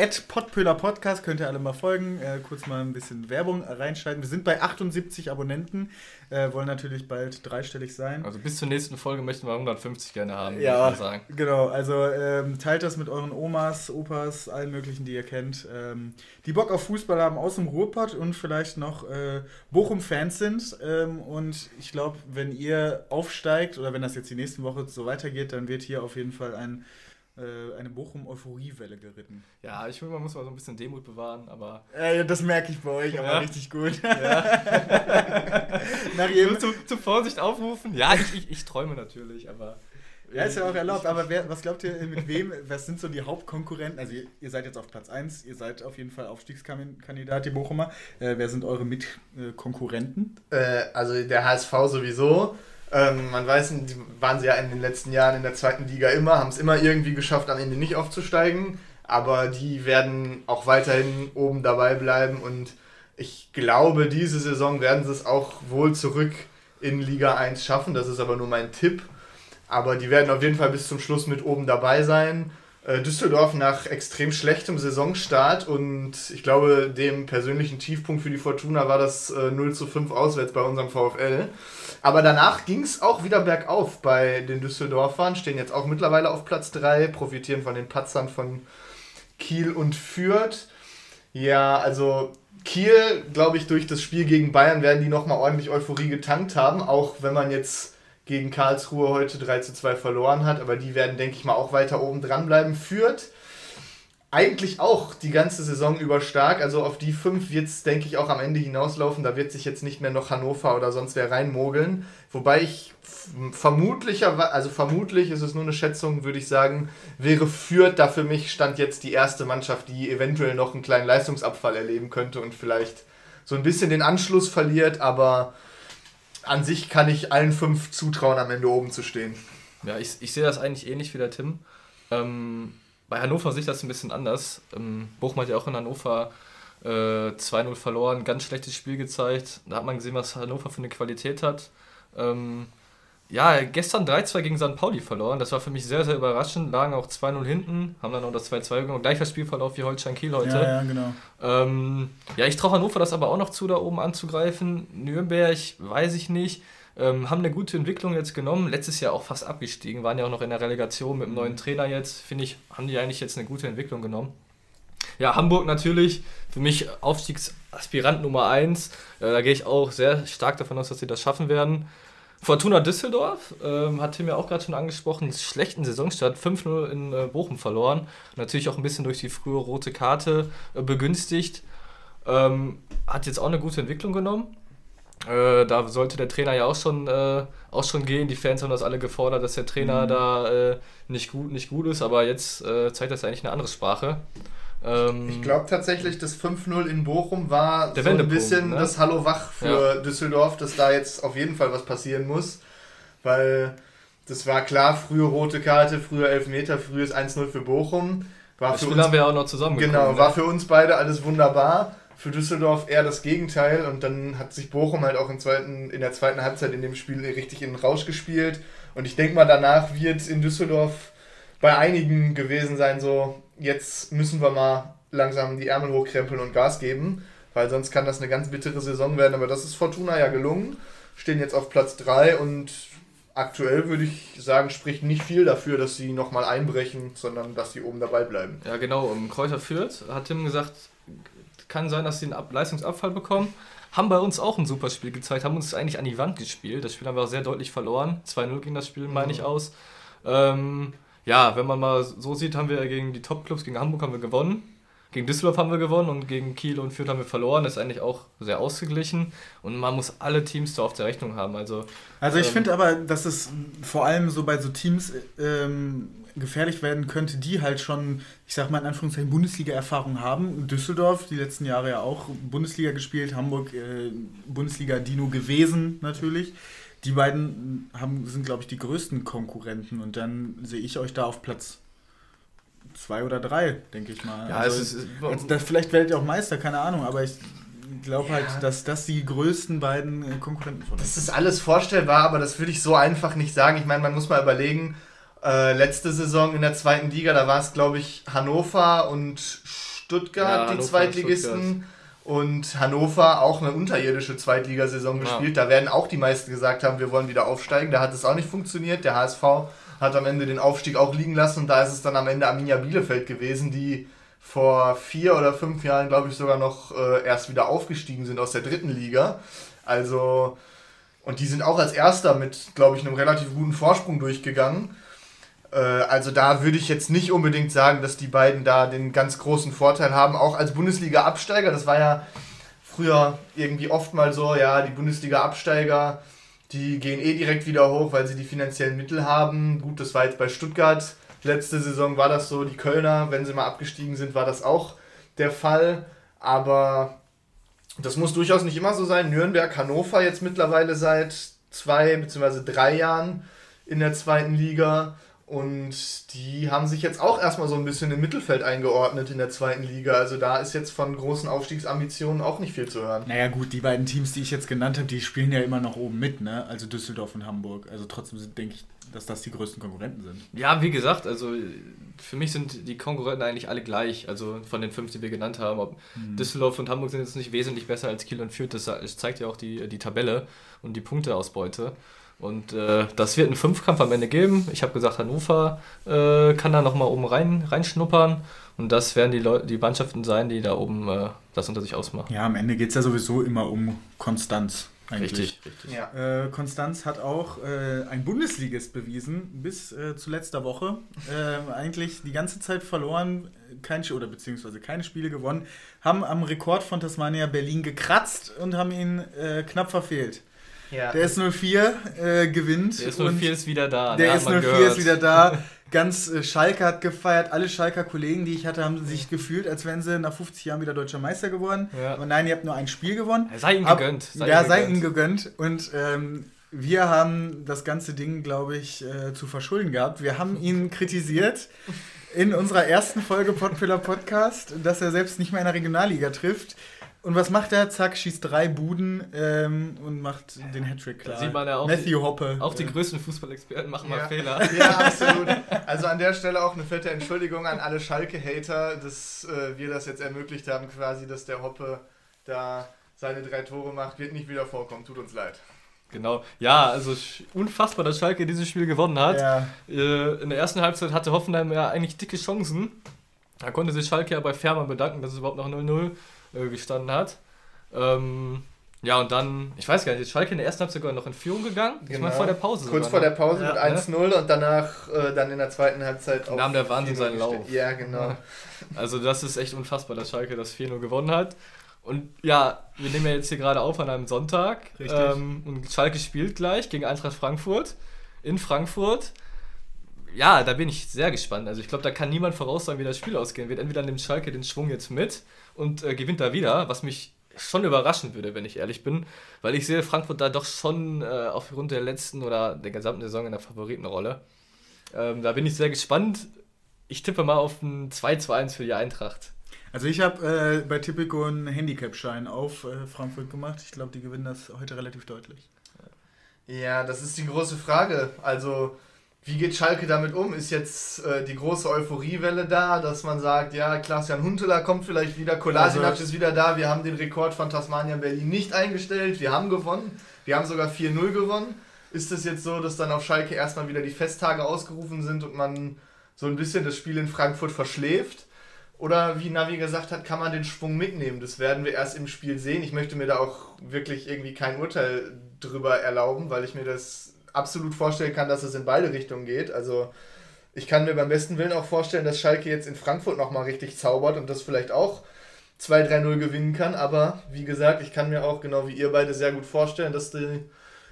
D: Podcast könnt ihr alle mal folgen. Äh, kurz mal ein bisschen Werbung reinschalten. Wir sind bei 78 Abonnenten. Äh, wollen natürlich bald dreistellig sein.
F: Also bis zur nächsten Folge möchten wir 150 gerne haben,
D: Ja,
F: muss man sagen.
D: genau. Also ähm, teilt das mit euren Omas, Opas, allen möglichen, die ihr kennt, ähm, die Bock auf Fußball haben aus dem Ruhrpott und vielleicht noch äh, Bochum-Fans sind. Ähm, und ich glaube, wenn ihr aufsteigt oder wenn das jetzt die nächsten Woche so weitergeht, dann wird hier auf jeden Fall ein, eine Bochum-Euphoriewelle geritten.
F: Ja, ich finde, man muss mal so ein bisschen Demut bewahren, aber
D: Äh, das merke ich bei euch aber
F: Ja.
D: richtig gut.
F: ja. *laughs*
D: Nach jedem,
F: zu, zu Vorsicht aufrufen. Ja, ich, ich, ich träume natürlich, aber.
D: Ja, ist ja auch erlaubt, aber wer, was glaubt ihr, mit wem, was sind so die Hauptkonkurrenten? Also ihr, ihr seid jetzt auf Platz 1, ihr seid auf jeden Fall Aufstiegskandidat, die Bochumer. Äh, wer sind eure Mitkonkurrenten?
E: Äh, also der HSV sowieso. Ähm, man weiß, die waren sie ja in den letzten Jahren in der zweiten Liga immer, haben es immer irgendwie geschafft, am Ende nicht aufzusteigen. Aber die werden auch weiterhin oben dabei bleiben und ich glaube, diese Saison werden sie es auch wohl zurück in Liga 1 schaffen. Das ist aber nur mein Tipp. Aber die werden auf jeden Fall bis zum Schluss mit oben dabei sein. Äh, Düsseldorf nach extrem schlechtem Saisonstart und ich glaube, dem persönlichen Tiefpunkt für die Fortuna war das äh, 0 zu 5 auswärts bei unserem VfL. Aber danach ging es auch wieder bergauf bei den Düsseldorfern, stehen jetzt auch mittlerweile auf Platz 3, profitieren von den Patzern von Kiel und Fürth. Ja, also Kiel, glaube ich, durch das Spiel gegen Bayern werden die nochmal ordentlich Euphorie getankt haben, auch wenn man jetzt gegen Karlsruhe heute 3 zu 2 verloren hat, aber die werden, denke ich mal, auch weiter oben dran bleiben. Führt eigentlich auch die ganze Saison über stark, also auf die 5 wird es, denke ich, auch am Ende hinauslaufen. Da wird sich jetzt nicht mehr noch Hannover oder sonst wer reinmogeln. Wobei ich vermutlicher, also vermutlich ist es nur eine Schätzung, würde ich sagen, wäre Fürth da für mich stand jetzt die erste Mannschaft, die eventuell noch einen kleinen Leistungsabfall erleben könnte und vielleicht so ein bisschen den Anschluss verliert, aber an sich kann ich allen fünf zutrauen, am Ende oben zu stehen.
F: Ja, ich, ich sehe das eigentlich ähnlich wie der Tim. Ähm, bei Hannover sehe ich das ein bisschen anders. Ähm, Bochum hat ja auch in Hannover äh, 2-0 verloren, ganz schlechtes Spiel gezeigt. Da hat man gesehen, was Hannover für eine Qualität hat. Ähm, ja, gestern 3-2 gegen St. Pauli verloren. Das war für mich sehr, sehr überraschend. Lagen auch 2-0 hinten, haben dann noch das 2-2 gegangen. Gleicher Spielverlauf wie Holstein Kiel heute.
D: Ja, ja, genau.
F: Ähm, ja, ich traue Hannover das aber auch noch zu, da oben anzugreifen. Nürnberg, weiß ich nicht. Ähm, haben eine gute Entwicklung jetzt genommen. Letztes Jahr auch fast abgestiegen, waren ja auch noch in der Relegation mit dem neuen Trainer jetzt. Finde ich, haben die eigentlich jetzt eine gute Entwicklung genommen. Ja, Hamburg natürlich, für mich Aufstiegsaspirant Nummer 1. Äh, da gehe ich auch sehr stark davon aus, dass sie das schaffen werden. Fortuna Düsseldorf, ähm, hat Tim ja auch gerade schon angesprochen, schlechten Saisonstart, 5-0 in äh, Bochum verloren. Natürlich auch ein bisschen durch die frühe rote Karte äh, begünstigt. Ähm, hat jetzt auch eine gute Entwicklung genommen. Äh, da sollte der Trainer ja auch schon, äh, auch schon gehen. Die Fans haben das alle gefordert, dass der Trainer mhm. da äh, nicht, gut, nicht gut ist, aber jetzt äh, zeigt das eigentlich eine andere Sprache.
E: Ähm, ich glaube tatsächlich, das 5-0 in Bochum war so ein bisschen ne? das Hallo Wach für ja. Düsseldorf, dass da jetzt auf jeden Fall was passieren muss. Weil das war klar, frühe rote Karte, früher Elfmeter, frühes 1-0 für Bochum. War
F: das für Spiel uns, haben wir auch noch zusammen
E: Genau, ne? war für uns beide alles wunderbar. Für Düsseldorf eher das Gegenteil und dann hat sich Bochum halt auch zweiten, in der zweiten Halbzeit in dem Spiel richtig in den Rausch gespielt. Und ich denke mal, danach wird in Düsseldorf bei einigen gewesen sein, so jetzt müssen wir mal langsam die Ärmel hochkrempeln und Gas geben, weil sonst kann das eine ganz bittere Saison werden. Aber das ist Fortuna ja gelungen, stehen jetzt auf Platz 3 und aktuell würde ich sagen, spricht nicht viel dafür, dass sie nochmal einbrechen, sondern dass sie oben dabei bleiben.
F: Ja, genau. Um Kräuter führt, hat Tim gesagt, kann sein, dass sie einen Ab Leistungsabfall bekommen. Haben bei uns auch ein super Spiel gezeigt, haben uns eigentlich an die Wand gespielt. Das Spiel haben wir auch sehr deutlich verloren. 2-0 ging das Spiel, meine ich, aus. Ähm, ja, wenn man mal so sieht, haben wir gegen die Top-Clubs, gegen Hamburg haben wir gewonnen. Gegen Düsseldorf haben wir gewonnen und gegen Kiel und Fürth haben wir verloren. Das ist eigentlich auch sehr ausgeglichen und man muss alle Teams da auf der Rechnung haben. Also,
D: also ich ähm, finde aber, dass es vor allem so bei so Teams ähm, gefährlich werden könnte, die halt schon, ich sag mal in Anführungszeichen, Bundesliga-Erfahrung haben. Düsseldorf, die letzten Jahre ja auch Bundesliga gespielt, Hamburg äh, Bundesliga-Dino gewesen natürlich die beiden haben, sind, glaube ich, die größten Konkurrenten und dann sehe ich euch da auf Platz zwei oder drei, denke ich mal. Ja, also, es ist, also, das, vielleicht werdet ihr auch Meister, keine Ahnung, aber ich glaube halt, ja. halt, dass das die größten beiden äh, Konkurrenten
E: von uns sind. Das ist alles vorstellbar, aber das würde ich so einfach nicht sagen. Ich meine, man muss mal überlegen, äh, letzte Saison in der zweiten Liga, da war es, glaube ich, Hannover und Stuttgart, ja, die Hannover Zweitligisten. Stuttgart und Hannover auch eine unterirdische Zweitligasaison gespielt. Ja. Da werden auch die meisten gesagt haben, wir wollen wieder aufsteigen. Da hat es auch nicht funktioniert. Der HSV hat am Ende den Aufstieg auch liegen lassen und da ist es dann am Ende Arminia Bielefeld gewesen, die vor vier oder fünf Jahren, glaube ich, sogar noch äh, erst wieder aufgestiegen sind aus der dritten Liga. Also, und die sind auch als Erster mit, glaube ich, einem relativ guten Vorsprung durchgegangen. Äh, also da würde ich jetzt nicht unbedingt sagen, dass die beiden da den ganz großen Vorteil haben. Auch als Bundesliga-Absteiger, das war ja früher irgendwie oft mal so, ja, die Bundesliga-Absteiger, die gehen eh direkt wieder hoch, weil sie die finanziellen Mittel haben. Gut, das war jetzt bei Stuttgart. Letzte Saison war das so, die Kölner, wenn sie mal abgestiegen sind, war das auch der Fall. Aber das muss durchaus nicht immer so sein. Nürnberg, Hannover jetzt mittlerweile seit zwei bzw. drei Jahren in der zweiten Liga. Und die haben sich jetzt auch erstmal so ein bisschen im Mittelfeld eingeordnet in der zweiten Liga. Also da ist jetzt von großen Aufstiegsambitionen auch nicht viel zu hören.
D: Naja gut, die beiden Teams, die ich jetzt genannt habe, die spielen ja immer noch oben mit, ne? Also Düsseldorf und Hamburg. Also trotzdem denke ich, dass das die größten Konkurrenten sind.
F: Ja, wie gesagt, also für mich sind die Konkurrenten eigentlich alle gleich. Also von den fünf, die wir genannt haben. Ob
D: Mhm.
F: Düsseldorf und Hamburg sind jetzt nicht wesentlich besser als Kiel und Fürth. Das das zeigt ja auch die, die Tabelle und die Punkteausbeute. Und äh, das wird einen Fünfkampf am Ende geben. Ich habe gesagt, Hannover äh, kann da nochmal oben rein, reinschnuppern. Und das werden die, Leu die Mannschaften sein, die da oben äh, das unter sich ausmachen.
D: Ja, am Ende geht es ja sowieso immer um Konstanz. Eigentlich.
F: Richtig, richtig.
E: Ja.
D: Äh, Konstanz hat auch äh, ein Bundesligist bewiesen, bis äh, zu letzter Woche. Äh, eigentlich die ganze Zeit verloren, kein, oder beziehungsweise keine Spiele gewonnen, haben am Rekord von Tasmania Berlin gekratzt und haben ihn äh, knapp verfehlt.
E: Ja.
D: Der S04 äh, gewinnt.
F: Der ist
D: und
F: 04 ist wieder da.
D: Der
F: ne, hat man
D: S04
F: gehört.
D: ist wieder da. *laughs* Ganz äh, Schalke hat gefeiert. Alle Schalker Kollegen, die ich hatte, haben sich gefühlt, als wären sie nach 50 Jahren wieder deutscher Meister geworden.
F: Ja.
D: Aber nein, ihr habt nur ein Spiel gewonnen.
F: Sei ihm
D: Ab-
F: gegönnt.
D: ja,
F: ihm
D: sei ihnen gegönnt. Und ähm, wir haben das ganze Ding, glaube ich, äh, zu verschulden gehabt. Wir haben ihn kritisiert in unserer ersten Folge Podpiller Podcast, dass er selbst nicht mehr in der Regionalliga trifft. Und was macht er? Zack, schießt drei Buden ähm, und macht den Hattrick klar.
F: sieht man ja auch
D: Matthew Hoppe.
F: Auch die größten Fußballexperten machen mal
E: Ja.
F: Fehler. *laughs*
E: Ja, absolut. *laughs* Also an der Stelle auch eine fette Entschuldigung an alle Schalke-Hater, dass äh, wir das jetzt ermöglicht haben, quasi, dass der Hoppe da seine drei Tore macht. Wird nicht wieder vorkommen, tut uns leid.
F: Genau. Ja, also unfassbar, dass Schalke dieses Spiel gewonnen hat.
D: Ja.
F: Äh, In der ersten Halbzeit hatte Hoffenheim ja eigentlich dicke Chancen. Da konnte sich Schalke ja bei Fährmann bedanken, dass es überhaupt noch 0-0 äh, gestanden hat. Ähm, ja, und dann, ich weiß gar nicht, ist Schalke in der ersten Halbzeit sogar noch in Führung gegangen? Ich meine vor der Pause.
E: Genau. Kurz
F: sogar,
E: vor der
F: ne?
E: Pause
F: Ja,
E: mit 1-0 und danach äh, dann in der zweiten Halbzeit auf
F: Nahm der Wahnsinn
E: 4-0
F: seinen Lauf.
E: Ja, genau. *laughs*
F: Also das ist echt unfassbar, dass Schalke das 4-0 gewonnen hat. Und ja, wir nehmen ja jetzt hier gerade auf an einem Sonntag.
D: Richtig.
F: Ähm, und Schalke spielt gleich gegen Eintracht Frankfurt in Frankfurt. Ja, da bin ich sehr gespannt. Also ich glaube, da kann niemand voraussagen, wie das Spiel ausgehen wird. Entweder nimmt Schalke den Schwung jetzt mit und äh, gewinnt da wieder, was mich schon überraschen würde, wenn ich ehrlich bin, weil ich sehe Frankfurt da doch schon äh, aufgrund der letzten oder der gesamten Saison in der Favoritenrolle. Ähm, da bin ich sehr gespannt. Ich tippe mal auf ein 2 zu 1 für die Eintracht.
D: Also ich habe äh, bei Tipico einen Handicap-Schein auf äh, Frankfurt gemacht. Ich glaube, die gewinnen das heute relativ deutlich.
E: Ja, das ist die große Frage. Also, wie geht Schalke damit um? Ist jetzt äh, die große Euphoriewelle da, dass man sagt, ja, Klaas-Jan Huntelaar kommt vielleicht wieder, Kolasinac
D: Also-
E: ist wieder da, wir haben den Rekord von Tasmania Berlin nicht eingestellt, wir haben gewonnen, wir haben sogar 4-0 gewonnen. Ist es jetzt so, dass dann auf Schalke erstmal wieder die Festtage ausgerufen sind und man so ein bisschen das Spiel in Frankfurt verschläft? Oder wie Navi gesagt hat, kann man den Schwung mitnehmen? Das werden wir erst im Spiel sehen. Ich möchte mir da auch wirklich irgendwie kein Urteil drüber erlauben, weil ich mir das absolut vorstellen kann, dass es in beide Richtungen geht. Also ich kann mir beim besten Willen auch vorstellen, dass Schalke jetzt in Frankfurt nochmal richtig zaubert und das vielleicht auch 2-3-0 gewinnen kann. Aber wie gesagt, ich kann mir auch genau wie ihr beide sehr gut vorstellen, dass die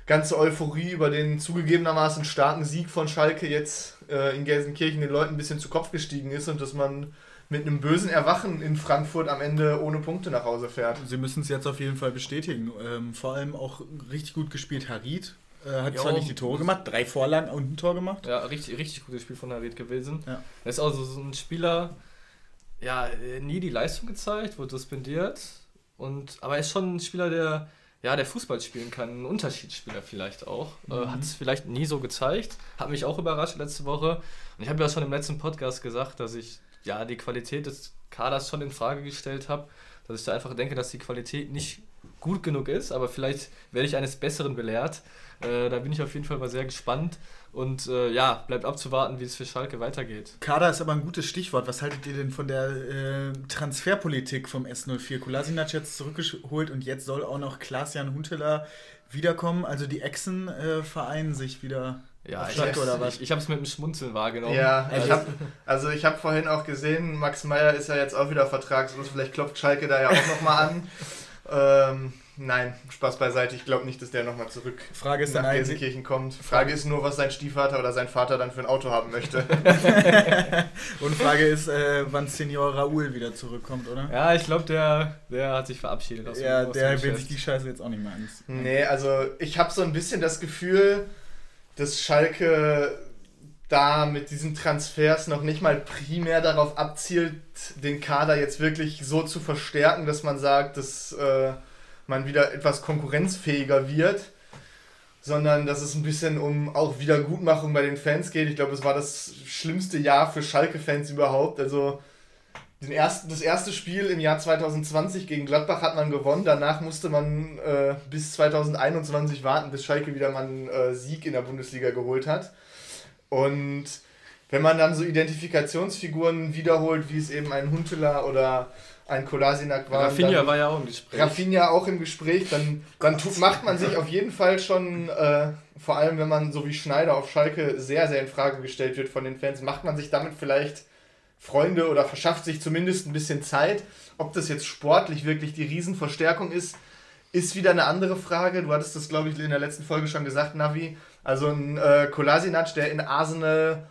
E: ganze Euphorie über den zugegebenermaßen starken Sieg von Schalke jetzt äh, in Gelsenkirchen den Leuten ein bisschen zu Kopf gestiegen ist und dass man mit einem bösen Erwachen in Frankfurt am Ende ohne Punkte nach Hause fährt.
D: Sie müssen es jetzt auf jeden Fall bestätigen. Ähm, vor allem auch richtig gut gespielt Harid. Äh, hat
F: Jo.
D: zwar nicht die Tore gemacht, drei Vorlagen und ein Tor gemacht.
F: Ja, richtig, richtig gutes Spiel von Harid gewesen.
D: Ja.
F: Er ist also so ein Spieler, ja, nie die Leistung gezeigt, wurde suspendiert. Und, aber er ist schon ein Spieler, der, ja, der Fußball spielen kann, ein Unterschiedsspieler vielleicht auch. Äh, hat es vielleicht nie so gezeigt. Hat mich auch überrascht letzte Woche. Und ich habe ja schon im letzten Podcast gesagt, dass ich ja die Qualität des Kaders schon in Frage gestellt habe. Dass ich da einfach denke, dass die Qualität nicht gut genug ist, aber vielleicht werde ich eines Besseren belehrt. Äh, da bin ich auf jeden Fall mal sehr gespannt. Und äh, ja, bleibt abzuwarten, wie es für Schalke weitergeht.
D: Kader ist aber ein gutes Stichwort. Was haltet ihr denn von der äh, Transferpolitik vom S04? Kolasinac jetzt zurückgeholt und jetzt soll auch noch Klaas-Jan Huntelaar wiederkommen. Also die Echsen äh, vereinen sich wieder
F: Ja, ich
D: Schalke
F: hab's,
D: oder was?
F: Ich, ich habe es mit dem Schmunzeln wahrgenommen.
E: Ja, ich
F: Also-
E: hab, also ich habe vorhin auch gesehen, Max Meyer ist ja jetzt auch wieder vertragslos, vielleicht klopft Schalke da ja auch nochmal an. *laughs* Ähm, Nein, Spaß beiseite. Ich glaube nicht, dass der nochmal zurück
D: Frage ist
E: nach Gelsenkirchen kommt. Frage ist nur, was sein Stiefvater oder sein Vater dann für ein Auto haben möchte. *laughs* *laughs*
D: und Frage ist, äh, wann Senior Raoul wieder zurückkommt, oder?
F: Ja, ich glaube, der, der hat sich verabschiedet. Aus dem-
D: Ja,
F: aus dem
D: der will sich die Scheiße jetzt auch nicht mehr an.
E: nee, also ich habe so ein bisschen das Gefühl, dass Schalke da mit diesen Transfers noch nicht mal primär darauf abzielt, den Kader jetzt wirklich so zu verstärken, dass man sagt, dass äh, man wieder etwas konkurrenzfähiger wird, sondern dass es ein bisschen um auch Wiedergutmachung bei den Fans geht. Ich glaube, es war das schlimmste Jahr für Schalke-Fans überhaupt. Also den ersten, das erste Spiel im Jahr 2020 gegen Gladbach hat man gewonnen. Danach musste man äh, bis 2021 warten, bis Schalke wieder mal einen äh, Sieg in der Bundesliga geholt hat. Und wenn man dann so Identifikationsfiguren wiederholt, wie es eben ein Huntela oder ein Kolasinac war,
F: Rafinha war ja auch im Gespräch.
E: Rafinha auch im Gespräch, dann, dann tut, macht man sich auf jeden Fall schon, äh, vor allem wenn man so wie Schneider auf Schalke sehr, sehr in Frage gestellt wird von den Fans, macht man sich damit vielleicht Freunde oder verschafft sich zumindest ein bisschen Zeit. Ob das jetzt sportlich wirklich die Riesenverstärkung ist, ist wieder eine andere Frage. Du hattest das, glaube ich, in der letzten Folge schon gesagt, Navi. Also ein äh, Kolasinac, der in Arsenal,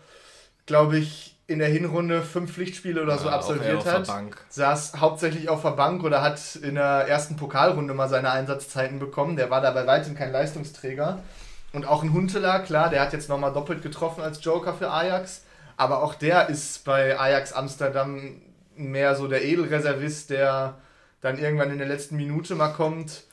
E: glaube ich, in der Hinrunde fünf Pflichtspiele oder so
F: Ja, eher
E: absolviert hat saß hauptsächlich auf der Bank oder hat in der ersten Pokalrunde mal seine Einsatzzeiten bekommen. Der war da bei weitem kein Leistungsträger. Und auch ein Huntela, klar, der hat jetzt nochmal doppelt getroffen als Joker für Ajax. Aber auch der ist bei Ajax Amsterdam mehr so der Edelreservist, der dann irgendwann in der letzten Minute mal kommt.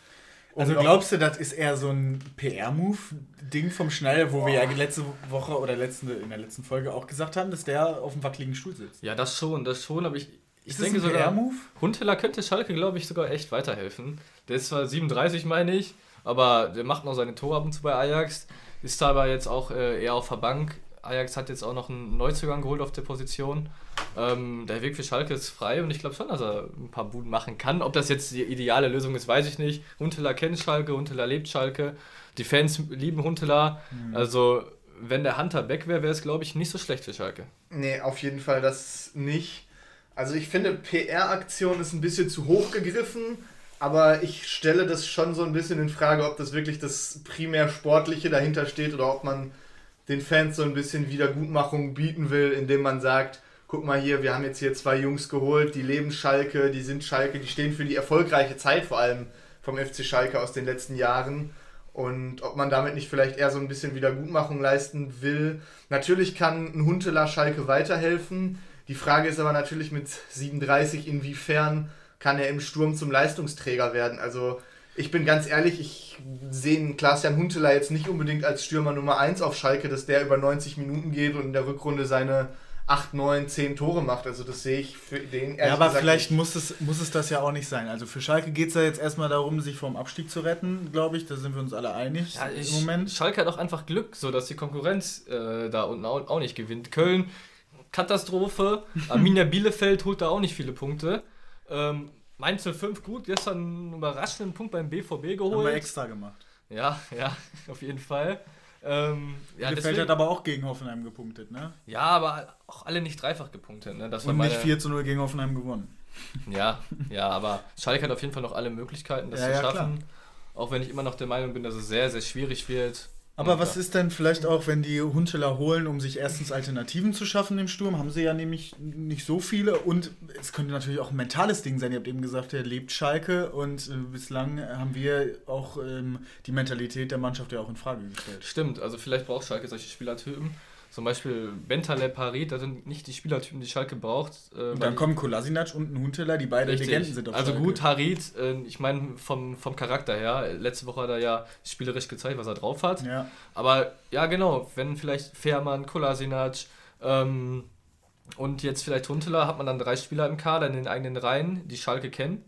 D: Also glaubst du, das ist eher so ein PR-Move-Ding vom Schneider, wo wir ja letzte Woche oder letzte, in der letzten Folge auch gesagt haben, dass der auf dem wackeligen Stuhl sitzt?
F: Ja, das schon, das schon, aber ich, ich
D: Ist
F: denke
D: ein
F: sogar,
D: PR-Move?
F: Huntela könnte Schalke, glaube ich, sogar echt weiterhelfen. Der ist zwar 37, meine ich, aber der macht noch seine Tore ab und zu bei Ajax, ist aber jetzt auch äh, eher auf der Bank. Ajax hat jetzt auch noch einen Neuzugang geholt auf der Position. Ähm, der Weg für Schalke ist frei und ich glaube schon, dass er ein paar Buden machen kann. Ob das jetzt die ideale Lösung ist, weiß ich nicht. Huntela kennt Schalke, Huntela lebt Schalke. Die Fans lieben Huntela. Also, wenn der Hunter weg wäre, wäre es, glaube ich, nicht so schlecht für Schalke.
E: Nee, auf jeden Fall das nicht. Also ich finde, PR-Aktion ist ein bisschen zu hoch gegriffen, aber ich stelle das schon so ein bisschen in Frage, ob das wirklich das primär Sportliche dahinter steht oder ob man den Fans so ein bisschen Wiedergutmachung bieten will, indem man sagt, guck mal hier, wir haben jetzt hier zwei Jungs geholt, die leben Schalke, die sind Schalke, die stehen für die erfolgreiche Zeit vor allem vom FC Schalke aus den letzten Jahren. Und ob man damit nicht vielleicht eher so ein bisschen Wiedergutmachung leisten will. Natürlich kann ein Huntela Schalke weiterhelfen. Die Frage ist aber natürlich mit 37, inwiefern kann er im Sturm zum Leistungsträger werden. Also ich bin ganz ehrlich, ich sehe Klaas-Jan Huntela jetzt nicht unbedingt als Stürmer Nummer 1 auf Schalke, dass der über 90 Minuten geht und in der Rückrunde seine 8, 9, 10 Tore macht. Also das sehe ich für den
D: Ja, aber
E: gesagt
D: vielleicht
E: nicht.
D: muss es, muss es das ja auch nicht sein. Also für Schalke geht es ja jetzt erstmal darum, sich vom Abstieg zu retten, glaube ich. Da sind wir uns alle einig
F: Ja,
D: im
F: ich,
D: Moment.
F: Schalke hat auch einfach Glück, so dass die Konkurrenz äh, da unten auch, auch nicht gewinnt. Köln, Katastrophe. Arminia Bielefeld holt da auch nicht viele Punkte. Ähm, Mainz 05, gut, gestern einen überraschenden Punkt beim BVB
D: Haben wir
F: geholt.
D: extra gemacht.
F: Ja, ja, *laughs* auf jeden Fall. Ähm, ja,
D: Bielefeld
F: deswegen,
D: hat aber auch gegen Hoffenheim gepunktet, ne?
F: ja, aber auch alle nicht dreifach gepunktet. Ne? Das
D: Und nicht
F: meine-
D: 4 zu 0 gegen Hoffenheim gewonnen.
F: Ja, ja, aber Schalke hat auf jeden Fall noch alle Möglichkeiten, das
D: Ja,
F: zu
D: ja,
F: schaffen. Auch wenn ich immer noch der Meinung bin, dass es sehr, sehr schwierig wird.
D: Aber was ist denn vielleicht auch, wenn die Hunteler holen, um sich erstens Alternativen zu schaffen im Sturm? Haben sie ja nämlich nicht so viele. Und es könnte natürlich auch ein mentales Ding sein. Ihr habt eben gesagt, er lebt Schalke. Und äh, bislang haben wir auch ähm, die Mentalität der Mannschaft ja auch in Frage gestellt.
F: Stimmt, also vielleicht braucht Schalke solche Spielertypen. Zum Beispiel Bentaleb, Harit, das sind nicht die Spielertypen, die Schalke braucht. Äh,
D: Und dann kommen Kolasinac und ein Hunteler, die beide
F: Richtig.
D: Legenden sind auf
F: Also
D: Schalke.
F: gut, Harit, äh, ich meine vom, vom Charakter her, letzte Woche hat er ja spielerisch gezeigt, was er drauf hat.
D: Ja.
F: Aber ja, genau, wenn vielleicht Fährmann, Kolasinac ähm, und jetzt vielleicht Huntela, hat man dann drei Spieler im Kader in den eigenen Reihen, die Schalke kennen.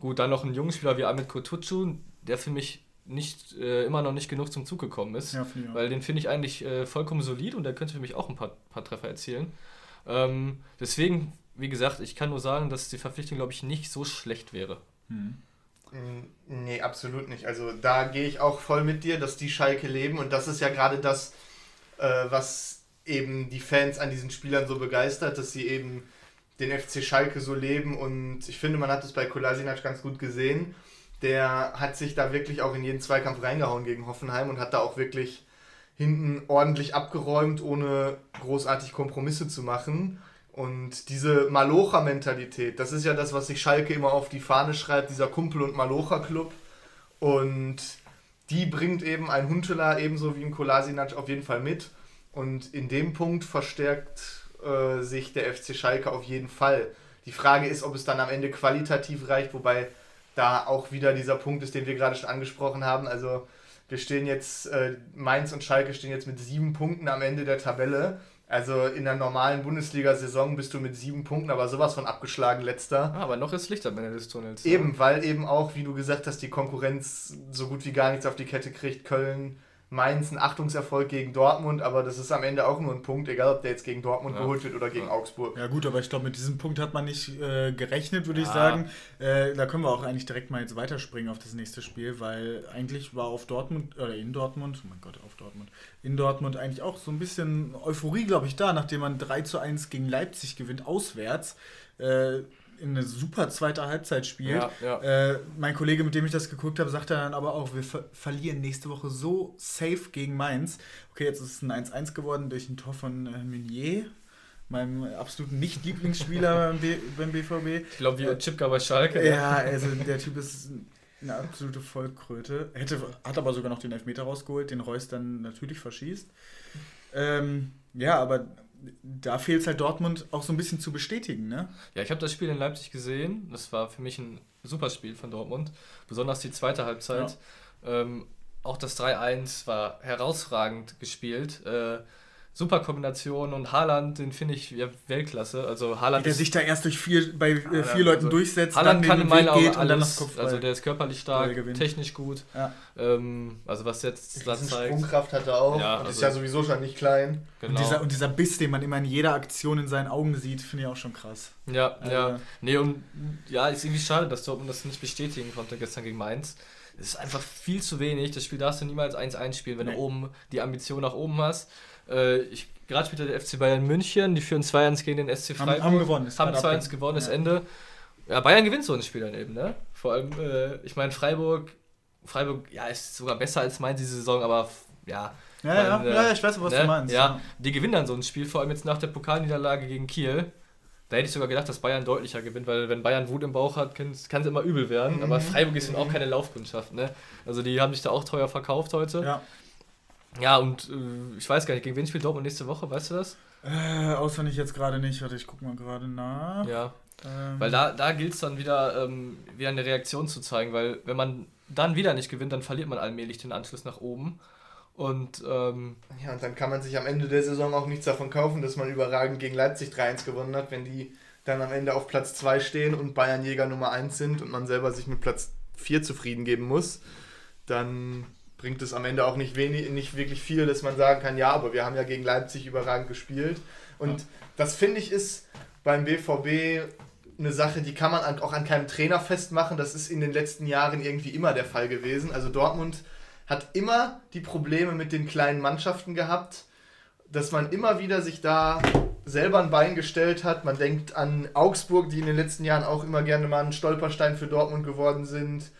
F: Gut, dann noch ein junger Spieler wie Ahmed Kotucu, der für mich nicht, äh, immer noch nicht genug zum Zug gekommen ist.
D: Ja.
F: Weil den finde ich eigentlich äh, vollkommen solid und der könnte für mich auch ein paar, paar Treffer erzielen. Ähm, deswegen, wie gesagt, ich kann nur sagen, dass die Verpflichtung, glaube ich, nicht so schlecht wäre.
E: Mm, Nee, absolut nicht. Also da gehe ich auch voll mit dir, dass die Schalke leben und das ist ja gerade das, äh, was eben die Fans an diesen Spielern so begeistert, dass sie eben den FC Schalke so leben und ich finde, man hat es bei Kolasinac ganz gut gesehen. Der hat sich da wirklich auch in jeden Zweikampf reingehauen gegen Hoffenheim und hat da auch wirklich hinten ordentlich abgeräumt, ohne großartig Kompromisse zu machen. Und diese Malocha-Mentalität, das ist ja das, was sich Schalke immer auf die Fahne schreibt, dieser Kumpel- und Malocha-Club. Und die bringt eben ein Huntela ebenso wie ein Kolasinac auf jeden Fall mit. Und in dem Punkt verstärkt äh, sich der FC Schalke auf jeden Fall. Die Frage ist, ob es dann am Ende qualitativ reicht, wobei da auch wieder dieser Punkt ist, den wir gerade schon angesprochen haben. Also wir stehen jetzt, äh, Mainz und Schalke stehen jetzt mit sieben Punkten am Ende der Tabelle. Also in der normalen Bundesliga-Saison bist du mit sieben Punkten, aber sowas von abgeschlagen letzter.
F: Ah, aber noch ist Licht am Ende des Tunnels. ne?
E: Eben, weil eben auch, wie du gesagt hast, die Konkurrenz so gut wie gar nichts auf die Kette kriegt. Köln, Mainz, ein Achtungserfolg gegen Dortmund, aber das ist am Ende auch nur ein Punkt, egal ob der jetzt gegen Dortmund
F: Ja.
E: geholt wird oder gegen
F: Ja.
E: Augsburg.
D: Ja gut, aber ich glaube, mit diesem Punkt hat man nicht äh, gerechnet, würde ich
F: Ja.
D: sagen. Äh, da können wir auch eigentlich direkt mal jetzt weiterspringen auf das nächste Spiel, weil eigentlich war auf Dortmund, oder in Dortmund, oh mein Gott, auf Dortmund, in Dortmund eigentlich auch so ein bisschen Euphorie, glaube ich, da, nachdem man 3 zu 1 gegen Leipzig gewinnt, auswärts. Äh, eine super zweite Halbzeit spielt.
F: Ja, ja.
D: Äh, mein Kollege, mit dem ich das geguckt habe, sagte dann aber auch, wir ver verlieren nächste Woche so safe gegen Mainz. Okay, jetzt ist es ein 1-1 geworden durch ein Tor von äh, Meunier, meinem absoluten Nicht-Lieblingsspieler *laughs* beim, beim BVB.
F: Ich glaube, wie Chipka bei Schalke.
D: Ja, also der Typ ist eine absolute Vollkröte. Hätte, hat aber sogar noch den Elfmeter rausgeholt, den Reus dann natürlich verschießt. Ähm, ja, aber da fehlt es halt Dortmund auch so ein bisschen zu bestätigen, ne?
F: Ja, ich habe das Spiel in Leipzig gesehen. Das war für mich ein super Spiel von Dortmund. Besonders die zweite Halbzeit. Ähm, auch das 3-1 war herausragend gespielt. Äh, super Kombination und Haaland, den finde ich ja, Weltklasse. Also Haaland
D: Der
F: ist-
D: sich da erst durch vier, bei äh, vier
F: Ja,
D: Leuten
F: also
D: durchsetzt,
F: Haaland kann in meinen Augen
D: dann
F: alles. Also der ist körperlich stark, technisch gut.
D: Ja.
F: Ähm, also was jetzt da zeigt.
E: Sprungkraft hat er auch.
F: Ja,
E: und ist
F: also-
E: ja sowieso schon nicht klein.
F: Genau.
D: und, dieser, und dieser Biss, den man immer in jeder Aktion in seinen Augen sieht, finde ich auch schon krass.
F: Ja,
D: Also-
F: ja. Nee, und ja, ist irgendwie schade, dass Dortmund das nicht bestätigen konnte gestern gegen Mainz. Es ist einfach viel zu wenig. Das Spiel darfst du niemals 1-1 spielen, wenn
D: Nee.
F: du oben die Ambition nach oben hast. Äh, ich, gerade spielt der FC Bayern München, die führen 2-1 gegen den SC
D: Haben-
F: Freiburg.
D: haben gewonnen, ist
F: Haben
D: gerade
F: 2-1
D: abge-
F: gewonnen, ist
D: ja.
F: Ende. Ja, Bayern gewinnt so ein Spiel dann eben, ne? Vor allem, äh, ich meine, Freiburg, Freiburg, ja, ist sogar besser als Mainz diese Saison, aber ja.
D: Ja,
F: Weil,
D: ja,
F: äh,
D: ja, ich weiß, was
F: ne?
D: du meinst.
F: Ja, die gewinnen dann so ein Spiel, vor allem jetzt nach der Pokalniederlage gegen Kiel. Da hätte ich sogar gedacht, dass Bayern deutlicher gewinnt, weil wenn Bayern Wut im Bauch hat, kann es immer übel werden.
E: Mhm.
F: Aber Freiburg ist nun auch keine Laufkundschaft. Ne? Also die haben sich da auch teuer verkauft heute. Ja,
D: ja.
F: und äh, ich weiß gar nicht, gegen wen spielt Dortmund nächste Woche, weißt du das?
D: Äh, auswendig jetzt gerade nicht. Warte, ich guck mal gerade nach.
F: Ja,
D: Ähm,
F: weil da, da gilt es dann wieder, ähm, wieder eine Reaktion zu zeigen, weil wenn man dann wieder nicht gewinnt, dann verliert man allmählich den Anschluss nach oben. Und ähm,
E: Ja, und dann kann man sich am Ende der Saison auch nichts davon kaufen, dass man überragend gegen Leipzig 3-1 gewonnen hat, wenn die dann am Ende auf Platz 2 stehen und Bayern Jäger Nummer 1 sind und man selber sich mit Platz 4 zufrieden geben muss, dann bringt es am Ende auch nicht, wenig, nicht wirklich viel, dass man sagen kann, ja, aber wir haben ja gegen Leipzig überragend gespielt. Und das finde ich ist beim BVB eine Sache, die kann man an, auch an keinem Trainer festmachen. Das ist in den letzten Jahren irgendwie immer der Fall gewesen. Also Dortmund hat immer die Probleme mit den kleinen Mannschaften gehabt, dass man immer wieder sich da selber ein Bein gestellt hat. Man denkt an Augsburg, die in den letzten Jahren auch immer gerne mal ein Stolperstein für Dortmund geworden sind.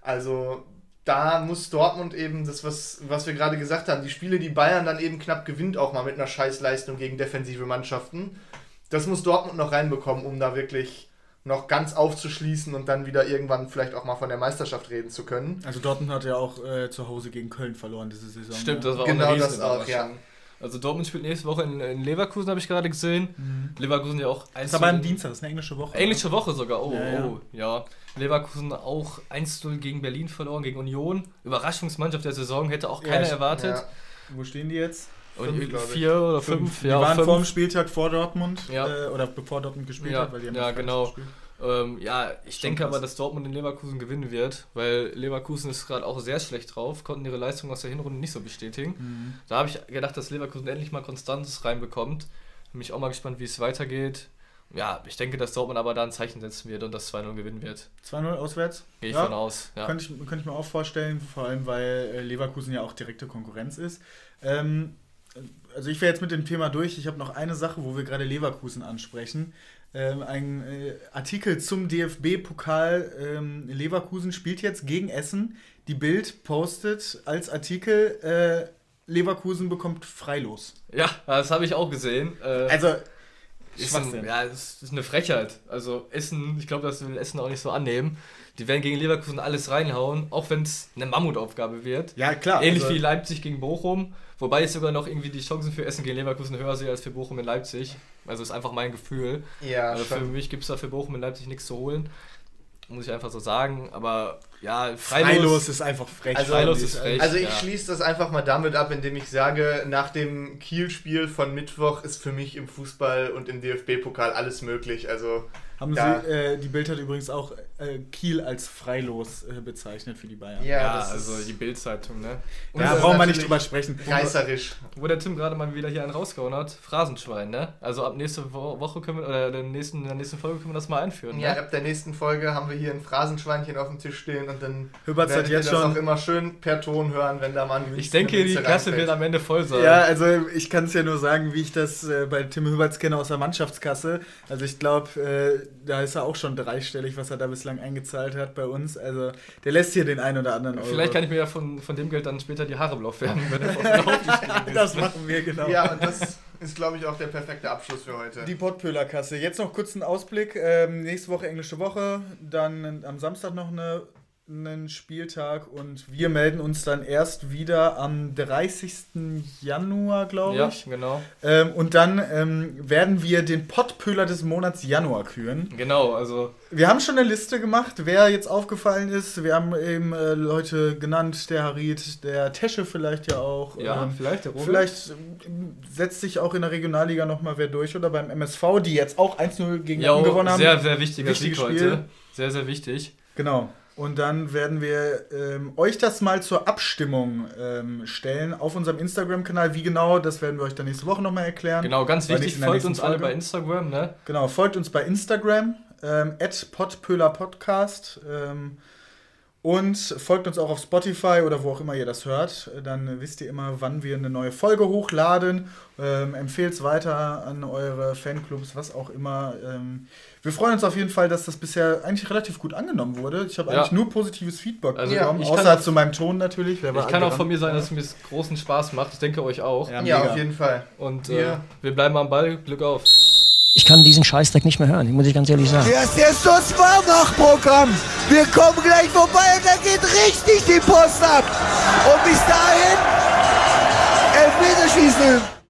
E: Also da muss Dortmund eben das, was, was wir gerade gesagt haben, die Spiele, die Bayern dann eben knapp gewinnt, auch mal mit einer Scheißleistung gegen defensive Mannschaften. Das muss Dortmund noch reinbekommen, um da wirklich noch ganz aufzuschließen und dann wieder irgendwann vielleicht auch mal von der Meisterschaft reden zu können.
D: also Dortmund hat ja auch äh, zu Hause gegen Köln verloren diese Saison.
F: stimmt,
D: ja.
F: das war
E: Genau
F: auch eine
E: das auch,
F: Riesenüberraschung. Also Dortmund spielt nächste Woche in, in Leverkusen, habe ich gerade gesehen. Leverkusen ja auch
D: Das ist aber am Dienstag, das ist eine englische Woche.
F: Englische Woche sogar, oh,
D: Ja, ja.
F: oh, ja. Leverkusen auch 1-0 gegen Berlin verloren, gegen Union. Überraschungsmannschaft der Saison, hätte auch
D: Ja,
F: keiner
D: ich-
F: erwartet.
E: Ja.
D: Wo stehen die jetzt?
E: Fünf, ich.
F: vier oder fünf,
D: Die
F: ja,
D: waren
F: fünf.
D: vor dem Spieltag vor Dortmund.
F: Ja.
D: Äh, oder bevor Dortmund gespielt
F: Ja,
D: hat, weil die haben
F: ja, genau. Ähm, ja, ich
D: Schon
F: denke
D: krass.
F: aber, dass Dortmund in Leverkusen gewinnen wird, weil Leverkusen ist gerade auch sehr schlecht drauf, konnten ihre Leistung aus der Hinrunde nicht so bestätigen.
D: Mhm.
F: Da habe ich gedacht, dass Leverkusen endlich mal Konstantes reinbekommt. Bin mich auch mal gespannt, wie es weitergeht. Ja, ich denke, dass Dortmund aber da ein Zeichen setzen wird und das 2-0 gewinnen wird.
D: 2-0 auswärts?
F: Gehe ich
D: Ja.
F: von aus. Ja.
D: Könnte, ich, könnte ich mir auch vorstellen, vor allem weil äh, Leverkusen ja auch direkte Konkurrenz ist. Ähm, also ich wäre jetzt mit dem Thema durch. Ich habe noch eine Sache, wo wir gerade Leverkusen ansprechen. ähm, ein äh, Artikel zum DFB-Pokal. Ähm, Leverkusen spielt jetzt gegen Essen. Die Bild postet als Artikel, äh, Leverkusen bekommt freilos.
F: Ja, das habe ich auch gesehen. Äh,
D: Also,
F: ist ein, ja, es ist eine Frechheit. Also Essen, ich glaube, das will Essen auch nicht so annehmen. Die werden gegen Leverkusen alles reinhauen, auch wenn es eine Mammutaufgabe wird.
D: ja klar.
F: Ähnlich
D: also,
F: wie Leipzig gegen Bochum, wobei ich sogar noch irgendwie die Chancen für Essen gegen Leverkusen höher sehe als für Bochum in Leipzig. Also ist einfach mein Gefühl.
E: Ja,
F: Also für mich gibt es da für Bochum in Leipzig nichts zu holen. Muss ich einfach so sagen. Aber ja,
D: Freilos,
F: freilos,
D: ist einfach frech.
E: Also-
F: freilos ist frech.
E: Also ich
F: ja.
E: schließe das einfach mal damit ab, indem ich sage, nach dem Kiel-Spiel von Mittwoch ist für mich im Fußball und im DFB-Pokal alles möglich. Also
D: Haben
E: Ja.
D: sie, äh, die Bild hat übrigens auch äh, Kiel als freilos äh, bezeichnet für die Bayern.
E: ja,
F: Ja,
E: das
F: also
E: ist
F: die Bild-Zeitung, ne?
E: Und
D: Ja,
E: das ist
D: brauchen wir nicht drüber sprechen.
E: reißerisch.
F: Wo der Tim gerade mal wieder hier einen rausgehauen hat, Phrasenschwein, ne? Also ab nächste Wo Woche können wir, oder der nächsten, in der nächsten Folge können wir das mal einführen,
E: Ja,
F: ne?
E: ab der nächsten Folge haben wir hier ein Phrasenschweinchen auf dem Tisch stehen und dann
D: Hübert's hat
E: werdet ihr
D: jetzt
E: das
D: schon-
E: auch immer schön per Ton hören, wenn da mal ein
F: Ich denke, die Klasse
E: reinfällt.
F: wird am Ende voll sein.
D: Ja, also ich kann es ja nur sagen, wie ich das äh, bei Tim Hüberts kenne aus der Mannschaftskasse. Also ich glaube, äh, da ist er auch schon dreistellig, was er da bislang eingezahlt hat bei uns. Also der lässt hier den einen oder anderen Euro.
F: Vielleicht kann ich mir ja von, von dem Geld dann später die Haare blau färben, wenn er auf *laughs*
D: das machen wir genau.
E: Ja, und das ist, glaube ich, auch der perfekte Abschluss für heute.
D: Die Pottpöhler-Kasse. Jetzt noch kurz ein Ausblick. Ähm, nächste Woche englische Woche, dann am Samstag noch eine, einen Spieltag und wir melden uns dann erst wieder am 30. Januar, glaube
F: Ja,
D: ich.
F: genau.
D: Ähm, und dann ähm, werden wir den Pottpöhler des Monats Januar küren.
F: Genau, also
D: Wir haben schon eine Liste gemacht, wer jetzt aufgefallen ist. Wir haben eben äh, Leute genannt, der Harit, der Tesche vielleicht ja auch.
F: ja,
D: Ähm,
F: vielleicht der Robert.
D: Vielleicht ähm, setzt sich auch in der Regionalliga nochmal wer durch oder beim MSV, die jetzt auch 1-0 gegen
F: ja,
D: gewonnen haben.
F: sehr, sehr wichtiger Sieg heute. Sehr, sehr wichtig.
D: Genau. Und dann werden wir ähm, euch das mal zur Abstimmung ähm, stellen auf unserem Instagram-Kanal. Wie genau, das werden wir euch dann nächste Woche nochmal erklären.
F: Genau, ganz wichtig, folgt uns alle
D: Folge.
F: bei Instagram, ne?
D: Genau, folgt uns bei Instagram, ähm, @podpöhlerpodcast ähm, und folgt uns auch auf Spotify oder wo auch immer ihr das hört. Dann wisst ihr immer, wann wir eine neue Folge hochladen. Ähm, Empfehlt es weiter an eure Fanclubs, was auch immer. Ähm, wir freuen uns auf jeden Fall, dass das bisher eigentlich relativ gut angenommen wurde. Ich habe
F: Ja.
D: eigentlich nur positives Feedback
F: Also,
D: bekommen,
F: kann
D: außer zu meinem Ton natürlich.
F: Ich kann auch von mir sagen, dass es mir großen Spaß macht. Ich denke euch auch.
D: Ja,
E: Ja, auf jeden Fall.
F: Und äh, wir bleiben am Ball. Glück auf.
G: Ich kann diesen Scheißdreck nicht mehr hören, muss ich ganz ehrlich sagen.
H: Das ist das Warmach-Programm. Wir kommen gleich vorbei und da geht richtig die Post ab. Und bis dahin, Elfmeterschießen.